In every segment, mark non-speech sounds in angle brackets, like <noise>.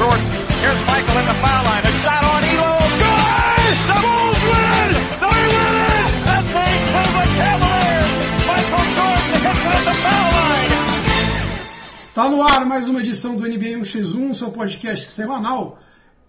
Jordan. Here's Michael the foul line. A shot on Elo. Good! The Bulls win! They win! Kill the Cavaliers! Michael Jordan hits it at the foul line! Está no ar mais uma edição do NBA 1x1, seu podcast semanal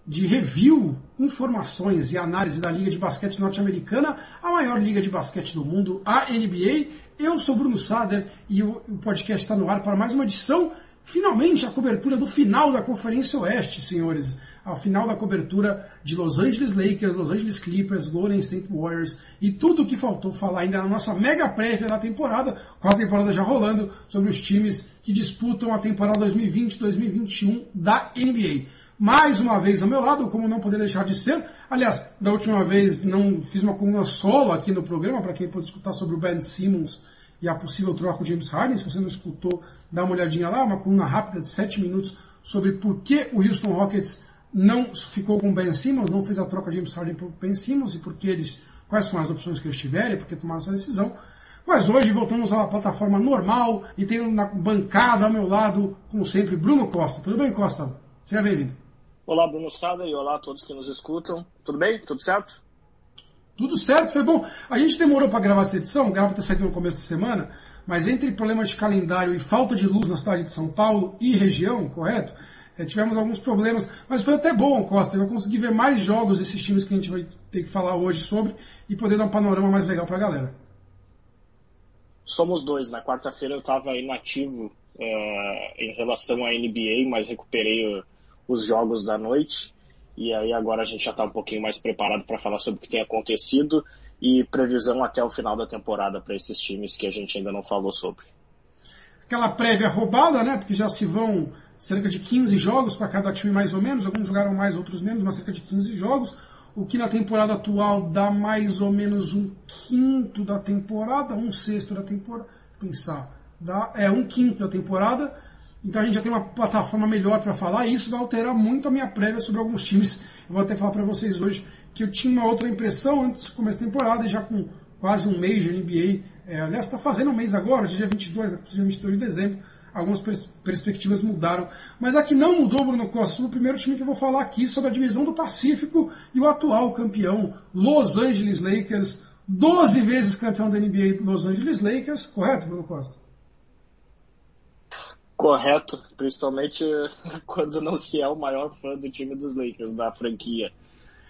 de review, informações e análise da Liga de Basquete Norte-Americana, a maior liga de basquete do mundo, a NBA. Eu sou Bruno Sader e o podcast está no ar para mais uma edição. Finalmente, a cobertura do final da Conferência Oeste, senhores. A final da cobertura de Los Angeles Lakers, Los Angeles Clippers, Golden State Warriors e tudo o que faltou falar ainda na nossa mega prévia da temporada, com a temporada já rolando, sobre os times que disputam a temporada 2020-2021 da NBA mais uma vez ao meu lado, como não poderia deixar de ser. Aliás, da última vez não fiz uma coluna solo aqui no programa, para quem pode escutar sobre o Ben Simmons e a possível troca com James Harden. Se você não escutou, dá uma olhadinha lá, uma coluna rápida de 7 minutos sobre por que o Houston Rockets não ficou com Ben Simmons, não fez a troca de James Harden por Ben Simmons e por que eles, quais são as opções que eles tiverem, por que tomaram essa decisão. Mas hoje voltamos à plataforma normal e tenho na bancada ao meu lado, como sempre, Bruno Costa. Tudo bem, Costa? Seja bem-vindo. Olá, Bruno Sada, e olá a todos que nos escutam. Tudo bem? Tudo certo? Tudo certo, foi bom. A gente demorou para gravar essa edição, grava ter saído no começo de semana, mas entre problemas de calendário e falta de luz na cidade de São Paulo e região, correto? É, tivemos alguns problemas, mas foi até bom, Costa. Eu consegui ver mais jogos desses times que a gente vai ter que falar hoje sobre e poder dar um panorama mais legal para a galera. Somos dois. Na quarta-feira eu estava inativo é, em relação à NBA, mas recuperei os jogos da noite. E aí agora a gente já está um pouquinho mais preparado para falar sobre o que tem acontecido e previsão até o final da temporada para esses times que a gente ainda não falou sobre. Aquela prévia roubada, né? Porque já se vão cerca de 15 jogos para cada time mais ou menos, alguns jogaram mais, outros menos, mas cerca de 15 jogos, o que na temporada atual dá mais ou menos um quinto da temporada, um sexto da temporada, pensar, dá, é um quinto da temporada, então a gente já tem uma plataforma melhor para falar e isso vai alterar muito a minha prévia sobre alguns times. Eu vou até falar para vocês hoje que eu tinha uma outra impressão antes do começo da temporada e já com quase um mês de NBA. É, aliás, está fazendo um mês agora, dia 22, dia 22 de dezembro. Algumas pers perspectivas mudaram. Mas a que não mudou, Bruno Costa, o primeiro time que eu vou falar aqui sobre a divisão do Pacífico e o atual campeão, Los Angeles Lakers, 12 vezes campeão da NBA Los Angeles Lakers, correto, Bruno Costa? Correto, principalmente <laughs> quando não se é o maior fã do time dos Lakers, da franquia.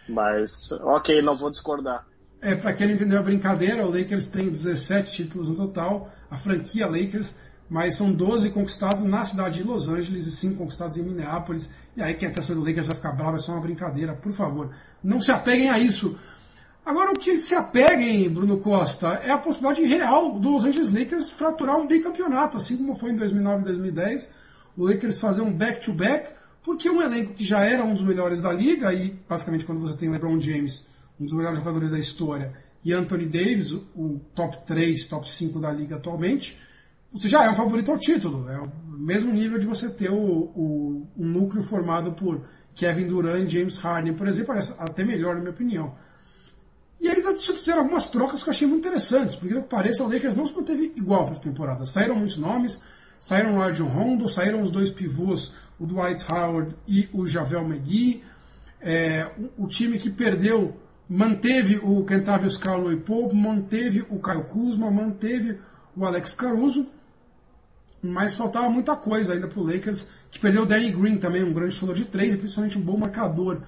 Mas, ok, não vou discordar. É, para quem não entendeu a brincadeira, o Lakers tem 17 títulos no total, a franquia Lakers, mas são 12 conquistados na cidade de Los Angeles e 5 conquistados em Minneapolis. E aí quem é torcedor do Lakers vai ficar bravo, é só uma brincadeira, por favor. Não se apeguem a isso. Agora, o que se apeguem, Bruno Costa, é a possibilidade real do Los Angeles Lakers fraturar um bicampeonato, assim como foi em 2009 e 2010. O Lakers fazer um back-to-back, -back, porque um elenco que já era um dos melhores da liga, e basicamente quando você tem LeBron James, um dos melhores jogadores da história, e Anthony Davis, o top 3, top 5 da liga atualmente, você já é um favorito ao título. É o mesmo nível de você ter o, o um núcleo formado por Kevin Durant e James Harden, por exemplo, até melhor, na minha opinião. E eles fizeram algumas trocas que eu achei muito interessantes, porque que pareça, o Lakers não se manteve igual para essa temporada. Saíram muitos nomes, saíram o Rajon Rondo, saíram os dois pivôs, o Dwight Howard e o Javel McGee. É, o, o, time que perdeu manteve o Kentavious Caldwell Pope, manteve o Kyle Kuzma, manteve o Alex Caruso, mas faltava muita coisa ainda para o Lakers, que perdeu o Danny Green também, um grande chutador de três e principalmente um bom marcador.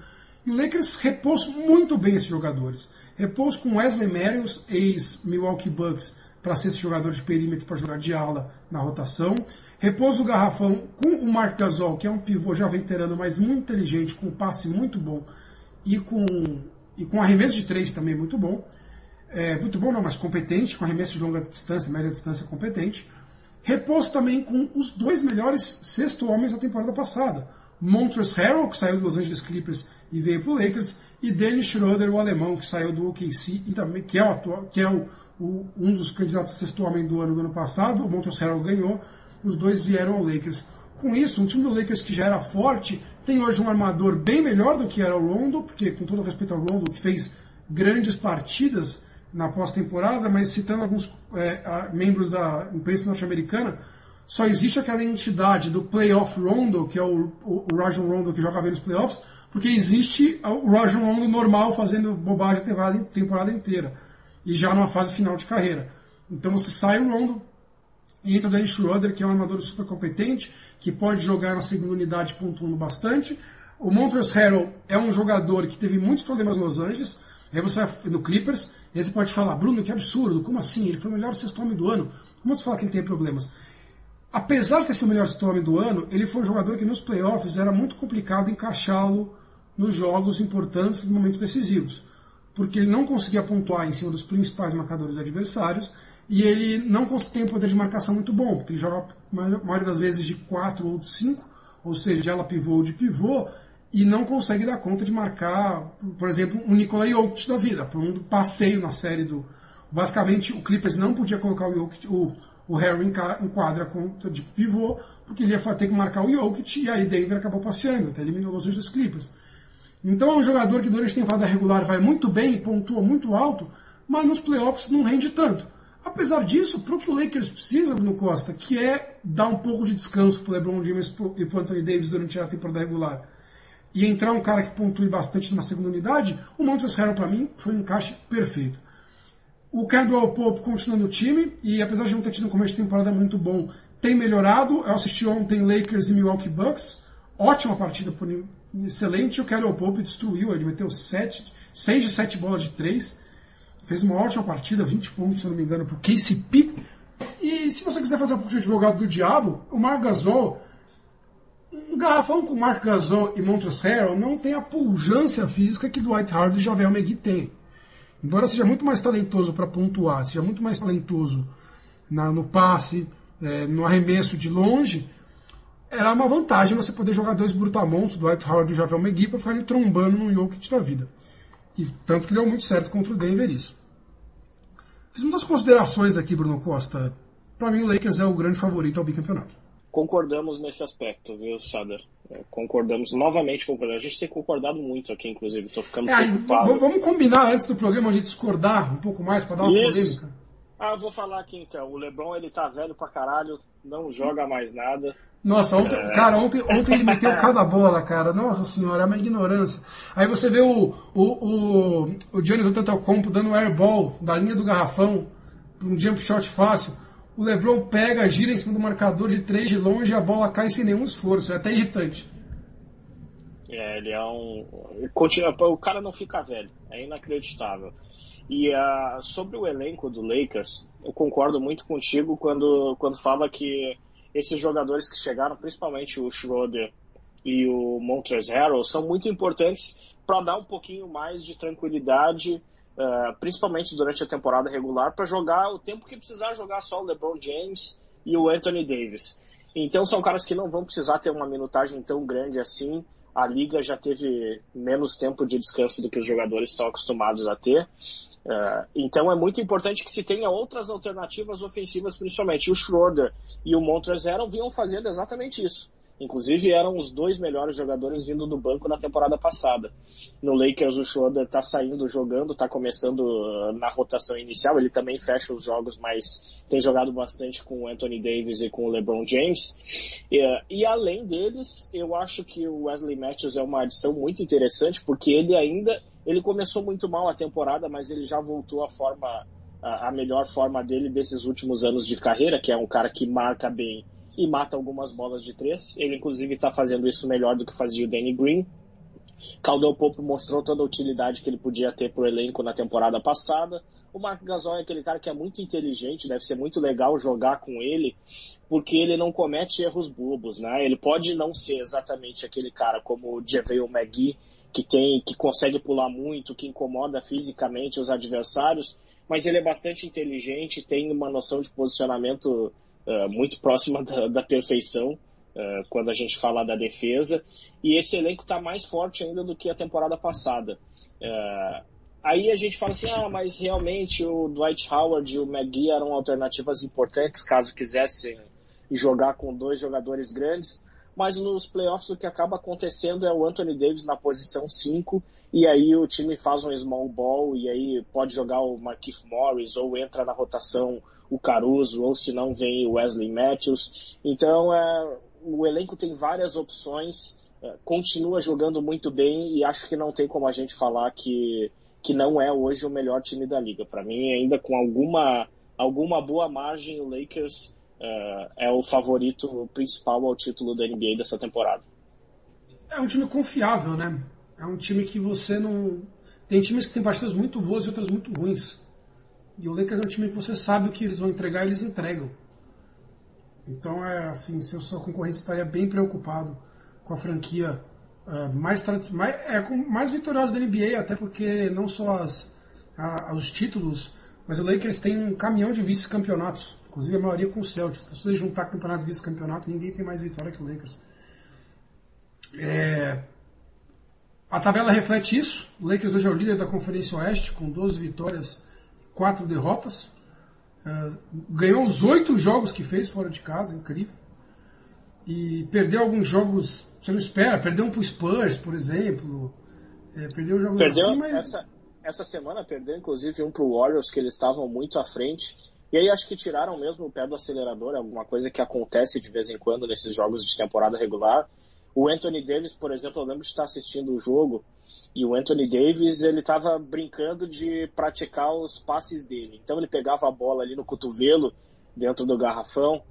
E o Lakers repôs muito bem esses jogadores. Repôs com Wesley Matthews, ex-Milwaukee Bucks, para ser esse jogador de perímetro para jogar de ala na rotação. Repôs o garrafão com o Mark Gasol, que é um pivô já veterano, mas muito inteligente, com passe muito bom e com, e com arremesso de três também muito bom. É, muito bom não, mas competente, com arremesso de longa distância, média distância competente. Repôs também com os dois melhores sexto homens da temporada passada Montrezl Harrell, que saiu dos Los Angeles Clippers e veio para o Lakers, e Dennis Schroeder, o alemão, que saiu do OKC e também que é, o atual, que é o, o, um dos candidatos a sexto homem do ano do ano passado. O Montrezl Harrell ganhou, os dois vieram ao Lakers. Com isso, um time do Lakers que já era forte tem hoje um armador bem melhor do que era o Rondo, porque com todo respeito ao Rondo, que fez grandes partidas na pós-temporada, mas citando alguns é, membros da imprensa norte-americana, só existe aquela entidade do playoff Rondo, que é o, o, Rajon Rondo que joga bem nos playoffs, porque existe o Rajon Rondo normal fazendo bobagem a temporada, temporada inteira. E já numa fase final de carreira. Então você sai o Rondo entra o Dennis Schroeder, que é um armador super competente, que pode jogar na segunda unidade pontuando bastante. O Montrezl Harrell é um jogador que teve muitos problemas nos Los Angeles, aí você vai no Clippers, e aí você pode falar, Bruno, que absurdo, como assim? Ele foi o melhor sexto homem do ano. Como você fala que ele tem problemas? Apesar de ter sido o melhor homem do ano, ele foi um jogador que nos playoffs era muito complicado encaixá-lo nos jogos importantes, nos momentos decisivos. Porque ele não conseguia pontuar em cima dos principais marcadores adversários, e ele não tem um poder de marcação muito bom, porque ele joga a maioria das vezes de 4 ou de 5, ou seja, ela pivô ou de pivô, e não consegue dar conta de marcar, por exemplo, um Nikola Jokic da vida. Foi um passeio na série do. Basicamente, o Clippers não podia colocar o, Jokic, o, o Harry em quadra de pivô, porque ele ia ter que marcar o Jokic, e aí Denver acabou passeando, até eliminou os Angeles Clippers. Então é um jogador que durante a temporada regular vai muito bem pontua muito alto, mas nos playoffs não rende tanto. Apesar disso, para o que o Lakers precisa, Bruno Costa, que é dar um pouco de descanso para LeBron James e para Anthony Davis durante a temporada regular, e entrar um cara que pontue bastante numa segunda unidade, o Montrezl Harrell para mim foi um encaixe perfeito. O Caldwell Pope continua no time e apesar de não ter tido um começo de temporada muito bom, tem melhorado. Eu assisti ontem Lakers e Milwaukee Bucks, ótima partida, excelente. O Caldwell Pope destruiu, ele meteu 6 de 7 bolas de 3, fez uma ótima partida, 20 pontos, se não me engano, para o KCP. E se você quiser fazer um pouco de advogado do diabo, o Marc Gasol um garrafão com Mark Gasol e Montrezl Harrell não tem a pujança física que Dwight Howard e Javel McGee tem. Embora seja muito mais talentoso para pontuar, seja muito mais talentoso na, no passe, é, no arremesso de longe, era uma vantagem você poder jogar dois brutamontes, Dwight Howard e Javel McGee, para ficarem trombando no Jokic da vida. E tanto que deu muito certo contra o Denver isso. Fiz muitas considerações aqui, Bruno Costa. Para mim, o Lakers é o grande favorito ao bicampeonato concordamos nesse aspecto, viu, Sader? É, concordamos, novamente concordamos. A gente tem concordado muito aqui, inclusive. Estou ficando é, preocupado. Vamos combinar antes do programa a gente discordar um pouco mais para dar uma Isso. polêmica. Ah, vou falar aqui então. O Lebron ele tá velho pra caralho, não joga mais nada. Nossa, ontem, é... cara, ontem, ontem ele meteu <laughs> cada bola, cara. Nossa senhora, é uma ignorância. Aí você vê o, o, o, o Giannis Antetokounmpo dando um airball da linha do garrafão, um jump shot fácil. O LeBron pega, gira em cima do marcador de três de longe e a bola cai sem nenhum esforço. É até irritante. É, ele é um. Continua, o cara não fica velho. É inacreditável. E uh, sobre o elenco do Lakers, eu concordo muito contigo quando, quando fala que esses jogadores que chegaram, principalmente o Schroeder e o Montrezl Harrell, são muito importantes para dar um pouquinho mais de tranquilidade uh, principalmente durante a temporada regular, para jogar o tempo que precisar jogar só o LeBron James e o Anthony Davis. Então são caras que não vão precisar ter uma minutagem tão grande assim. A liga já teve menos tempo de descanso do que os jogadores estão acostumados a ter. Uh, então é muito importante que se tenha outras alternativas ofensivas, principalmente. O Schroeder e o Montrezl vinham fazendo exatamente isso. Inclusive eram os dois melhores jogadores vindo do banco na temporada passada. No Lakers o Schroeder está saindo jogando, está começando uh, na rotação inicial, ele também fecha os jogos, mas tem jogado bastante com o Anthony Davis e com o LeBron James. E, uh, e além deles, eu acho que o Wesley Matthews é uma adição muito interessante, porque ele ainda, ele começou muito mal a temporada, mas ele já voltou à forma, a melhor forma dele desses últimos anos de carreira, que é um cara que marca bem e mata algumas bolas de três. Ele, inclusive, está fazendo isso melhor do que fazia o Danny Green. Caldwell Pope mostrou toda a utilidade que ele podia ter para o elenco na temporada passada. O Mark Gasol é aquele cara que é muito inteligente, deve ser muito legal jogar com ele, porque ele não comete erros bobos, né? Ele pode não ser exatamente aquele cara como o JaVale McGee, que tem, que consegue pular muito, que incomoda fisicamente os adversários, mas ele é bastante inteligente, tem uma noção de posicionamento uh, muito próxima da, da perfeição uh, quando a gente fala da defesa. E esse elenco está mais forte ainda do que a temporada passada. Uh, aí a gente fala assim, ah, mas realmente o Dwight Howard e o McGee eram alternativas importantes caso quisessem jogar com dois jogadores grandes. Mas nos playoffs o que acaba acontecendo é o Anthony Davis na posição 5 e aí o time faz um small ball e aí pode jogar o Marquise Morris ou entra na rotação o Caruso, ou se não vem o Wesley Matthews. Então, é, o elenco tem várias opções, é, continua jogando muito bem e acho que não tem como a gente falar que, que não é hoje o melhor time da liga. Para mim, ainda com alguma, alguma boa margem, o Lakers é, é o favorito principal ao título da NBA dessa temporada. É um time confiável, né? É um time que você não. Tem times que têm partidas muito boas e outras muito ruins. E o Lakers é um time que você sabe o que eles vão entregar e eles entregam. Então, é assim, se eu sou concorrente, estaria bem preocupado com a franquia uh, mais, mais, é, mais vitoriosa da NBA, até porque não só as, a, os títulos, mas o Lakers tem um caminhão de vice-campeonatos, inclusive a maioria com o Celtics. Então, se você juntar campeonatos e vice-campeonato, ninguém tem mais vitória que o Lakers. É, a tabela reflete isso. O Lakers hoje é o líder da Conferência Oeste, com 12 vitórias 4 derrotas. Uh, ganhou os oito jogos que fez fora de casa, incrível. E perdeu alguns jogos, você não espera, perdeu um pro Spurs, por exemplo. É, perdeu jogos perdeu assim, mas... essa, essa semana perdeu inclusive um pro Warriors, que eles estavam muito à frente. E aí acho que tiraram mesmo o pé do acelerador, é alguma coisa que acontece de vez em quando nesses jogos de temporada regular. O Anthony Davis, por exemplo, eu lembro de estar assistindo o jogo e o Anthony Davis, ele estava brincando de praticar os passes dele. Então ele pegava a bola ali no cotovelo, dentro do garrafão,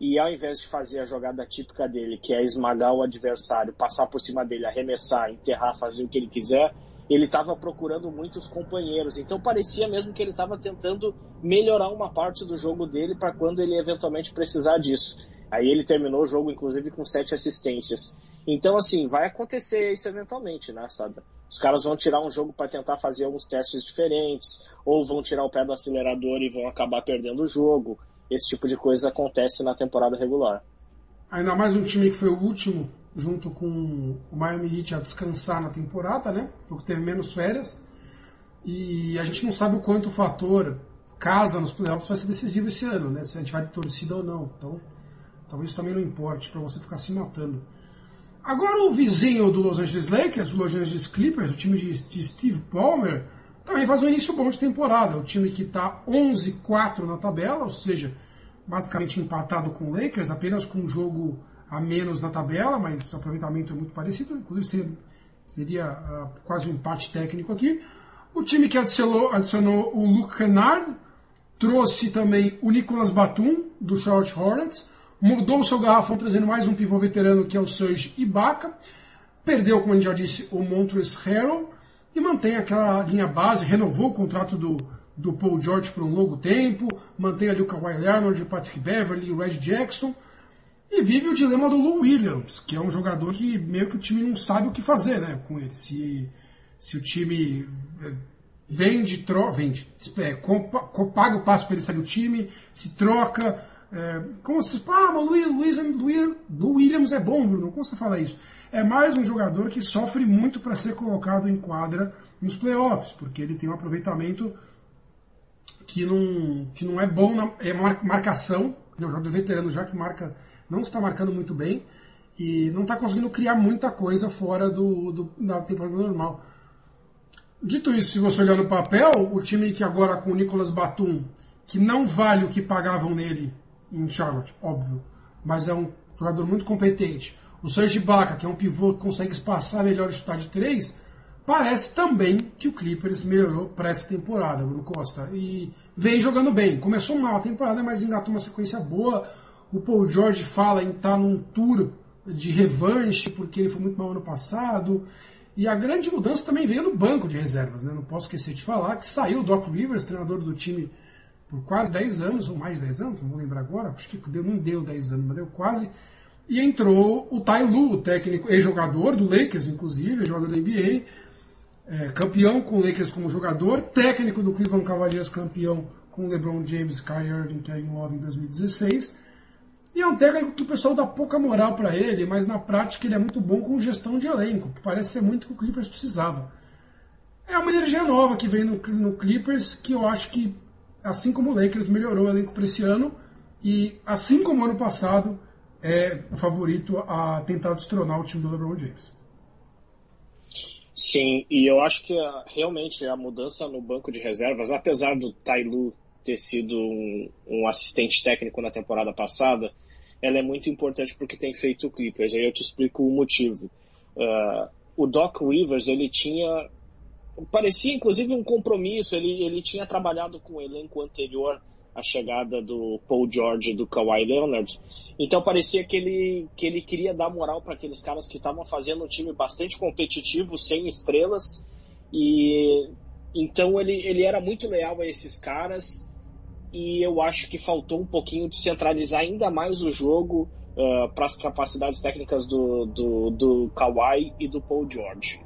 e ao invés de fazer a jogada típica dele, que é esmagar o adversário, passar por cima dele, arremessar, enterrar, fazer o que ele quiser, ele estava procurando muitos companheiros. Então parecia mesmo que ele estava tentando melhorar uma parte do jogo dele para quando ele eventualmente precisar disso. Aí ele terminou o jogo, inclusive, com sete assistências. Então, assim, vai acontecer isso eventualmente, né, sabe? Os caras vão tirar um jogo para tentar fazer alguns testes diferentes, ou vão tirar o pé do acelerador e vão acabar perdendo o jogo. Esse tipo de coisa acontece na temporada regular. Ainda mais um time que foi o último, junto com o Miami Heat, a descansar na temporada, né? Foi que teve menos férias. E a gente não sabe o quanto o fator casa nos playoffs vai ser decisivo esse ano, né? Se a gente vai de torcida ou não. Então, talvez isso também não importe para você ficar se matando. Agora o vizinho do Los Angeles Lakers, o Los Angeles Clippers, o time de, de Steve Ballmer, também faz um início bom de temporada. O time que está 11-4 na tabela, ou seja, basicamente empatado com o Lakers, apenas com um jogo a menos na tabela, mas o aproveitamento é muito parecido, inclusive seria uh, quase um empate técnico aqui. O time que adicionou, adicionou o Luke Kennard, trouxe também o Nicolas Batum, do Charlotte Hornets, mudou o seu garrafão trazendo mais um pivô veterano que é o Serge Ibaka, perdeu, como a gente já disse, o Montrezl Harrell e mantém aquela linha base, renovou o contrato do, do Paul George por um longo tempo, mantém ali o Kawhi Leonard, o Patrick Beverly, o Red Jackson e vive o dilema do Lou Williams, que é um jogador que meio que o time não sabe o que fazer né, com ele. Se, se o time eh, vende, tro, vende, é, paga o passo para ele sair do time, se troca, é, como fala, ah, mas Luiz, Luiz, Williams é bom, Bruno. Como você fala isso? É mais um jogador que sofre muito para ser colocado em quadra nos playoffs, porque ele tem um aproveitamento que não, que não é bom na é marcação. Ele é um jogador veterano já que marca, não está marcando muito bem e não está conseguindo criar muita coisa fora do, do, da temporada normal. Dito isso, se você olhar no papel, o time que agora com o Nicolas Batum, que não vale o que pagavam nele em Charlotte, óbvio. Mas é um jogador muito competente. O Serge Ibaka, que é um pivô que consegue espaçar melhor e chutar de três, parece também que o Clippers melhorou para essa temporada, Bruno Costa. E vem jogando bem. Começou mal a temporada, mas engatou uma sequência boa. O Paul George fala em estar tá num tour de revanche, porque ele foi muito mal ano passado. E a grande mudança também veio no banco de reservas. Né? Não posso esquecer de falar que saiu o Doc Rivers, treinador do time por quase 10 anos, ou mais de 10 anos, não vou lembrar agora, acho que deu, não deu 10 anos, mas deu quase. E entrou o Tai Lu, o técnico e jogador do Lakers, inclusive, jogador da NBA, é, campeão com o Lakers como jogador, técnico do Cleveland Cavaliers, campeão com LeBron James, Kyrie Irving, Kevin Love em 2016. E é um técnico que o pessoal dá pouca moral para ele, mas na prática ele é muito bom com gestão de elenco, que parece ser muito o que o Clippers precisava. É uma energia nova que vem no, no Clippers que eu acho que assim como o Lakers melhorou o elenco para esse ano e, assim como ano passado, é o favorito a tentar destronar o time do LeBron James. Sim, e eu acho que realmente a mudança no banco de reservas, apesar do Tailu ter sido um, um assistente técnico na temporada passada, ela é muito importante porque tem feito o Clippers. Aí eu te explico o motivo. Uh, o Doc Rivers, ele tinha. Parecia inclusive um compromisso, ele, ele tinha trabalhado com o elenco anterior à chegada do Paul George e do Kawhi Leonard. Então parecia que ele, que ele queria dar moral para aqueles caras que estavam fazendo um time bastante competitivo, sem estrelas. E então ele, ele era muito leal a esses caras e eu acho que faltou um pouquinho de centralizar ainda mais o jogo uh, para as capacidades técnicas do, do, do Kawhi e do Paul George.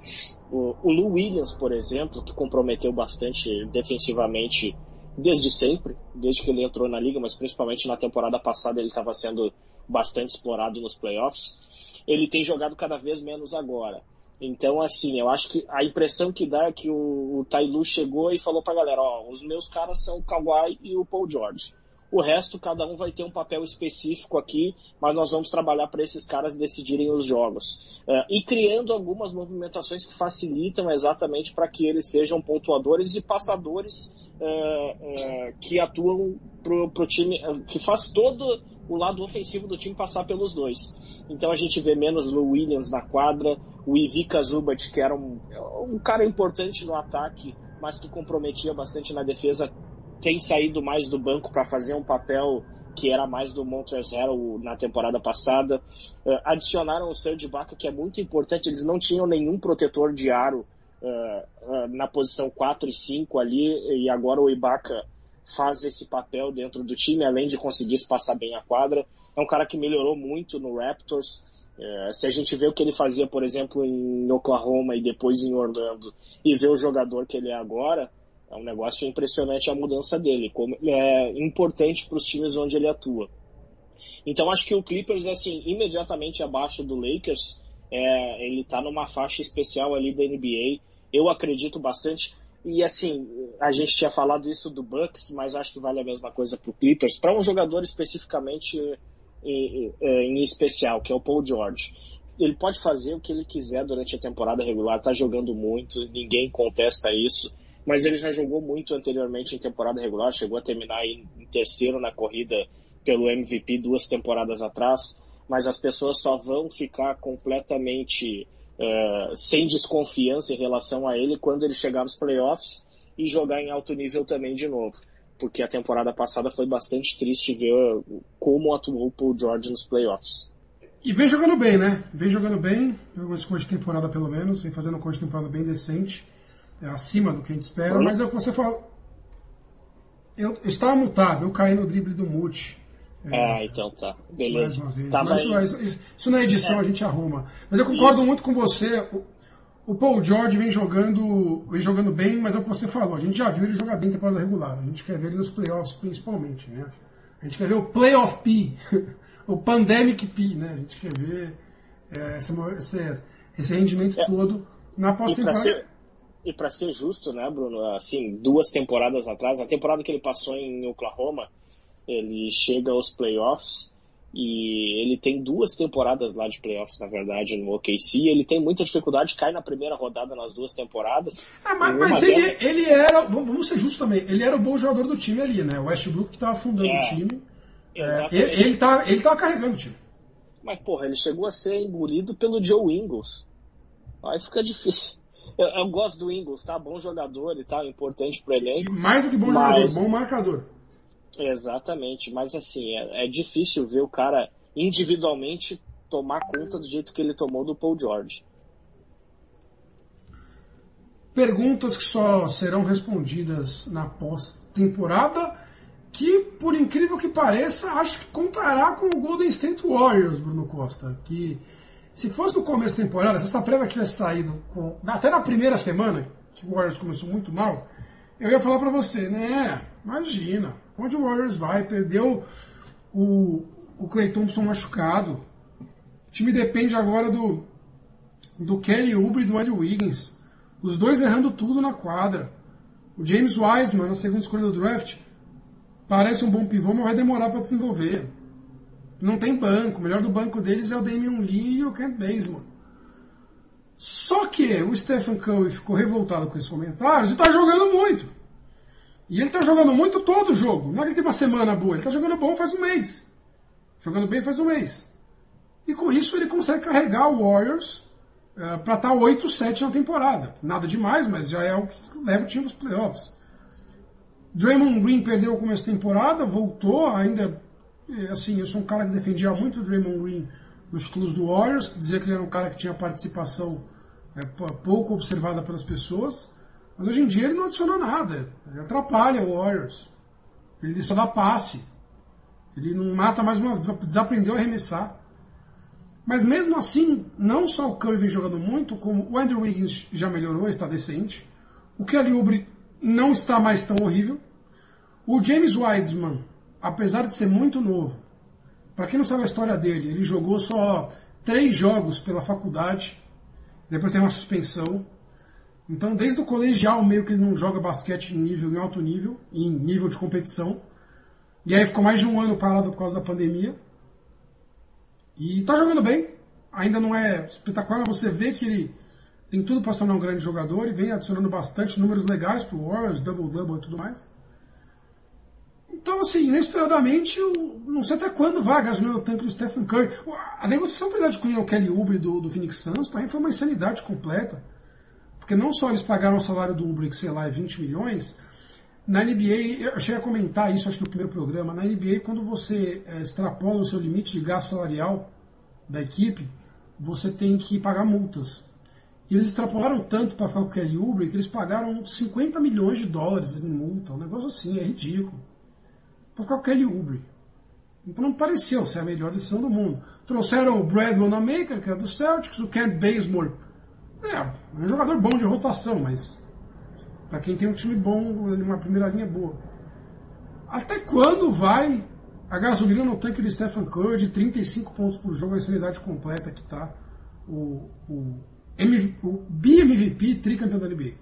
O, o Lou Williams, por exemplo, que comprometeu bastante defensivamente desde sempre, desde que ele entrou na liga, mas principalmente na temporada passada ele estava sendo bastante explorado nos playoffs. Ele tem jogado cada vez menos agora. Então, assim, eu acho que a impressão que dá é que o, o Tailu chegou e falou pra galera, ó, os meus caras são o Kawhi e o Paul George. O resto, cada um vai ter um papel específico aqui, mas nós vamos trabalhar para esses caras decidirem os jogos. Uh, e criando algumas movimentações que facilitam exatamente para que eles sejam pontuadores e passadores uh, uh, que atuam pro, pro time, que faz todo o lado ofensivo do time passar pelos dois. Então a gente vê menos Lou Williams na quadra, o Ivica Zubat, que era um, um cara importante no ataque, mas que comprometia bastante na defesa, tem saído mais do banco para fazer um papel que era mais do Montrezl na temporada passada. Uh, adicionaram o Serge Ibaka, que é muito importante, eles não tinham nenhum protetor de aro uh, uh, na posição 4 e 5 ali, e agora o Ibaka faz esse papel dentro do time, além de conseguir espaçar bem a quadra. É um cara que melhorou muito no Raptors. Se a gente vê o que ele fazia, por exemplo, em Oklahoma e depois em Orlando, e vê o jogador que ele é agora, é um negócio impressionante a mudança dele, como é importante para os times onde ele atua. Então acho que o Clippers, assim, imediatamente abaixo do Lakers, é, ele está numa faixa especial ali da NBA. Eu acredito bastante. E assim, a gente tinha falado isso do Bucks, mas acho que vale a mesma coisa para o Clippers, para um jogador especificamente em, em, especial, que é o Paul George. Ele pode fazer o que ele quiser durante a temporada regular, está jogando muito, ninguém contesta isso, mas ele já jogou muito anteriormente em temporada regular, chegou a terminar em, terceiro na corrida pelo MVP duas temporadas atrás, mas as pessoas só vão ficar completamente é, sem desconfiança em relação a ele quando ele chegar nos playoffs e jogar em alto nível também de novo. Porque a temporada passada foi bastante triste ver como atuou o Paul George nos playoffs. E vem jogando bem, né? Vem jogando bem, jogou esse coisa de temporada pelo menos, vem fazendo um de temporada bem decente, é acima do que a gente espera, mas é o que você falou. Eu, eu estava mutado, eu caí no drible do mute. É, ah, então tá. Beleza. Mas isso, isso, na edição é. a gente arruma. Mas eu concordo isso. muito com você. O, o, Paul George vem jogando, vem jogando bem, mas é o que você falou. A gente já viu ele jogar bem na temporada regular. A gente quer ver ele nos playoffs principalmente, né? A gente quer ver o Playoff P, <laughs> o Pandemic P, né? A gente quer ver é, esse, esse, esse, rendimento é. todo na pós-temporada. E para ser justo, né, Bruno? Assim, duas temporadas atrás, a temporada que ele passou em Oklahoma, ele chega aos playoffs e ele tem duas temporadas lá de playoffs, na verdade, no OKC. Ele tem muita dificuldade, cai na primeira rodada nas duas temporadas. Ah, mas, mas ele, delas... ele era, vamos ser justos também, ele era o bom jogador do time ali, né? O Westbrook que estava fundando é, o time. É, ele, ele, tá, ele tava carregando o time. Mas, porra, ele chegou a ser engolido pelo Joe Ingles. Aí fica difícil. Eu, eu gosto do Ingles, tá? Bom jogador e tal, importante pro elenco. Mais do que bom mas... jogador, bom marcador. Exatamente, mas assim, é, é, difícil ver o cara individualmente tomar conta do jeito que ele tomou do Paul George. Perguntas que só serão respondidas na pós-temporada, que por incrível que pareça, acho que contará com o Golden State Warriors, Bruno Costa, que se fosse no começo da temporada, se essa prévia tivesse saído com, até na primeira semana, que o Warriors começou muito mal, eu ia falar para você, né? Imagina, onde o Warriors vai? Perdeu o, o Clay Thompson machucado. O time depende agora do, do Kelly Oubre e do Ed Wiggins. Os dois errando tudo na quadra. O James Wiseman, na segunda escolha do draft, parece um bom pivô, mas vai demorar para desenvolver. Não tem banco. O melhor do banco deles é o Damian Lee e o Kent Baseman. Só que o Stephen Curry ficou revoltado com esses comentários e está jogando muito. E ele tá jogando muito todo o jogo. Não é que ele tem uma semana boa, ele tá jogando bom faz um mês. Jogando bem faz um mês. E com isso ele consegue carregar o Warriors uh, para estar 8-7 na temporada. Nada demais, mas já é o que leva o time para os playoffs. Draymond Green perdeu o começo da temporada, voltou, ainda. Assim, eu sou um cara que defendia muito o Draymond Green nos títulos do Warriors, dizia que ele era um cara que tinha participação é, pouco observada pelas pessoas. Mas hoje em dia ele não adicionou nada. Ele atrapalha o Warriors. Ele só dá passe. Ele não mata mais uma vez, desaprendeu a arremessar. Mas mesmo assim, não só o Curry vem jogando muito, como o Andrew Wiggins já melhorou, está decente. O Kelly Oubre não está mais tão horrível. O James Wiseman, apesar de ser muito novo, para quem não sabe a história dele, ele jogou só três jogos pela faculdade, depois tem uma suspensão. Então, desde o colegial, meio que ele não joga basquete em nível, em alto nível, em nível de competição. E aí ficou mais de um ano parado por causa da pandemia. E tá jogando bem. Ainda não é espetacular, mas você vê que ele tem tudo para se tornar um grande jogador e vem adicionando bastante números legais pro Warriors, double-double e tudo mais. Então, assim, inesperadamente, eu não sei até quando vai gasolina no tanque do Stephen Curry. A negociação para adquirir o Kelly Oubre do, do Phoenix Suns, para mim, foi uma insanidade completa. Porque não só eles pagaram o salário do Oubre, que sei lá, é 20 milhões, na NBA, eu cheguei a comentar isso acho no primeiro programa, na NBA quando você é, extrapola o seu limite de gasto salarial da equipe, você tem que pagar multas. E eles extrapolaram tanto para ficar com o Kelly Oubre que eles pagaram 50 milhões de dólares em multa, um negócio assim, é ridículo. O Kelly Oubre. Então não pareceu ser a melhor decisão do mundo. Trouxeram o Brad Wanamaker, que era do Celtics, o Kent Bazemore. É, é um jogador bom de rotação, mas para quem tem um time bom, uma primeira linha boa. Até quando vai a gasolina no tanque do Stephen Curry de 35 pontos por jogo, a insanidade completa que tá o, o, MV, o BMVP tricampeão da NBA?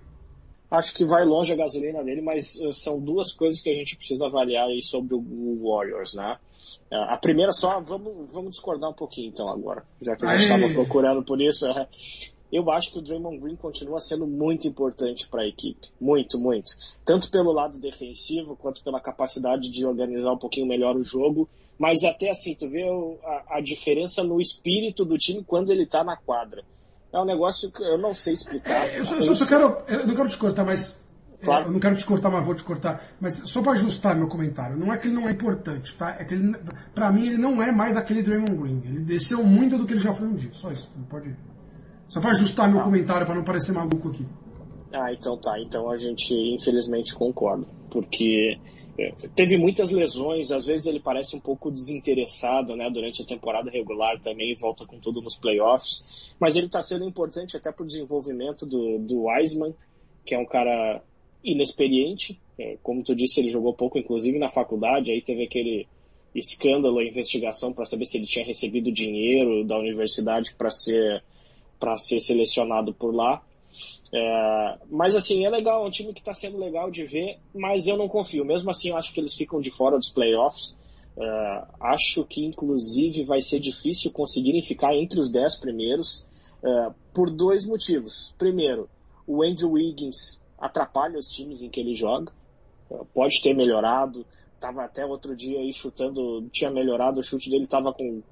Acho que vai longe a gasolina dele, mas uh, são duas coisas que a gente precisa avaliar aí sobre o Warriors, né? Uh, a primeira só, vamos, vamos discordar um pouquinho então agora, já que a gente estava procurando por isso. Uh, eu acho que o Draymond Green continua sendo muito importante para a equipe. Muito, muito. Tanto pelo lado defensivo, quanto pela capacidade de organizar um pouquinho melhor o jogo. Mas até assim, tu vê a, a diferença no espírito do time quando ele está na quadra. É um negócio que eu não sei explicar. É, eu, só, eu só quero. Eu não quero te cortar, mas Claro. Eu não quero te cortar, mas vou te cortar. Mas só para ajustar meu comentário, não é que ele não é importante, tá? É que ele, pra mim ele não é mais aquele Draymond Green. Ele desceu muito do que ele já foi um dia. Só isso. Não pode. Só para ajustar meu ah. comentário para não parecer maluco aqui. Ah, então tá. Então a gente infelizmente concorda. Porque é, teve muitas lesões, às vezes ele parece um pouco desinteressado, né, durante a temporada regular também, volta com tudo nos playoffs, mas ele está sendo importante até para o desenvolvimento do, do Wiseman, que é um cara inexperiente, é, como tu disse, ele jogou pouco, inclusive na faculdade, aí teve aquele escândalo, a investigação para saber se ele tinha recebido dinheiro da universidade para ser ser selecionado por lá. É, mas assim, é legal, é um time que está sendo legal de ver, mas eu não confio. Mesmo assim, eu acho que eles ficam de fora dos playoffs. É, acho que inclusive vai ser difícil conseguirem ficar entre os 10 primeiros é, por dois motivos. Primeiro, o Andrew Wiggins atrapalha os times em que ele joga, é, pode ter melhorado. Tava até outro dia aí chutando, tinha melhorado, o chute dele estava com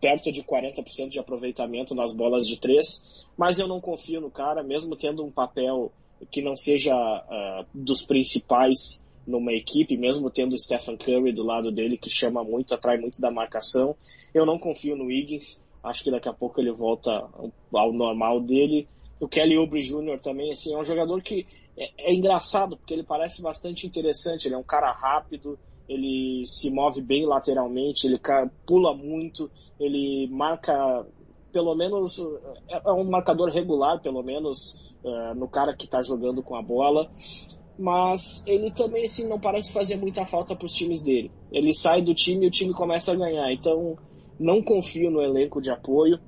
perto de 40% de aproveitamento nas bolas de três, mas eu não confio no cara, mesmo tendo um papel que não seja uh, dos principais numa equipe, mesmo tendo o Stephen Curry do lado dele, que chama muito, atrai muito da marcação. Eu não confio no Wiggins, acho que daqui a pouco ele volta ao normal dele. O Kelly Oubre Jr. também, assim, é um jogador que é, é engraçado, porque ele parece bastante interessante, ele é um cara rápido, ele se move bem lateralmente, ele pula muito, ele marca pelo menos é, é um marcador regular pelo menos uh, no cara que está jogando com a bola. Mas ele também assim não parece fazer muita falta para os times dele. Ele sai do time e o time começa a ganhar. Então não confio no elenco de apoio.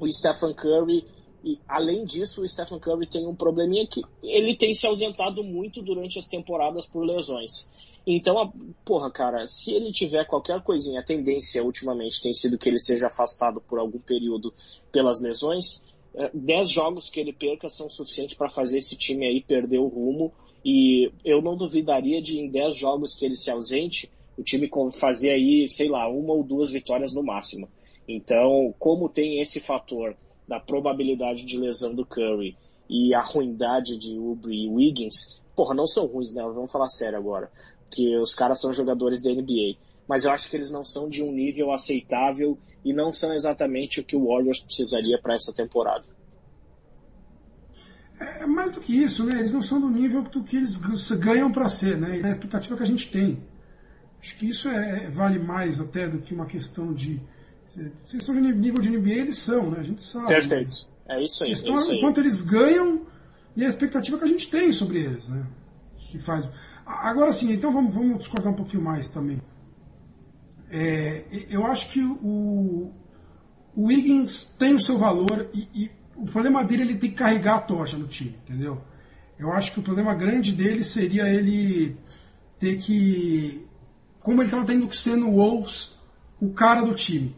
O Stephen Curry e além disso o Stephen Curry tem um probleminha que ele tem se ausentado muito durante as temporadas por lesões então, porra, cara, se ele tiver qualquer coisinha, a tendência ultimamente tem sido que ele seja afastado por algum período pelas lesões. 10 é, jogos que ele perca são suficientes para fazer esse time aí perder o rumo E eu não duvidaria de em 10 jogos que ele se ausente, o time fazer aí, sei lá, uma ou duas vitórias no máximo. Então, como tem esse fator da probabilidade de lesão do Curry e a ruindade de Ubre e Wiggins, porra, não são ruins, né? Vamos falar sério agora. Porque os caras são jogadores da NBA. Mas eu acho que eles não são de um nível aceitável e não são exatamente o que o Warriors precisaria para essa temporada. É, é mais do que isso, né? Eles não são do nível do que eles ganham para ser, né? E a expectativa que a gente tem. Acho que isso é, vale mais até do que uma questão de. Se são de nível de NBA, eles são, né? A gente sabe. Perfeito. É isso aí. questão é isso aí. quanto eles ganham e a expectativa que a gente tem sobre eles, né? Que faz. Agora sim, então vamos, vamos discordar um pouquinho mais também. É, eu acho que o, o Wiggins tem o seu valor e, e o problema dele é ele tem que carregar a tocha no time, entendeu? Eu acho que o problema grande dele seria ele ter que. Como ele estava tendo que ser no Wolves o cara do time.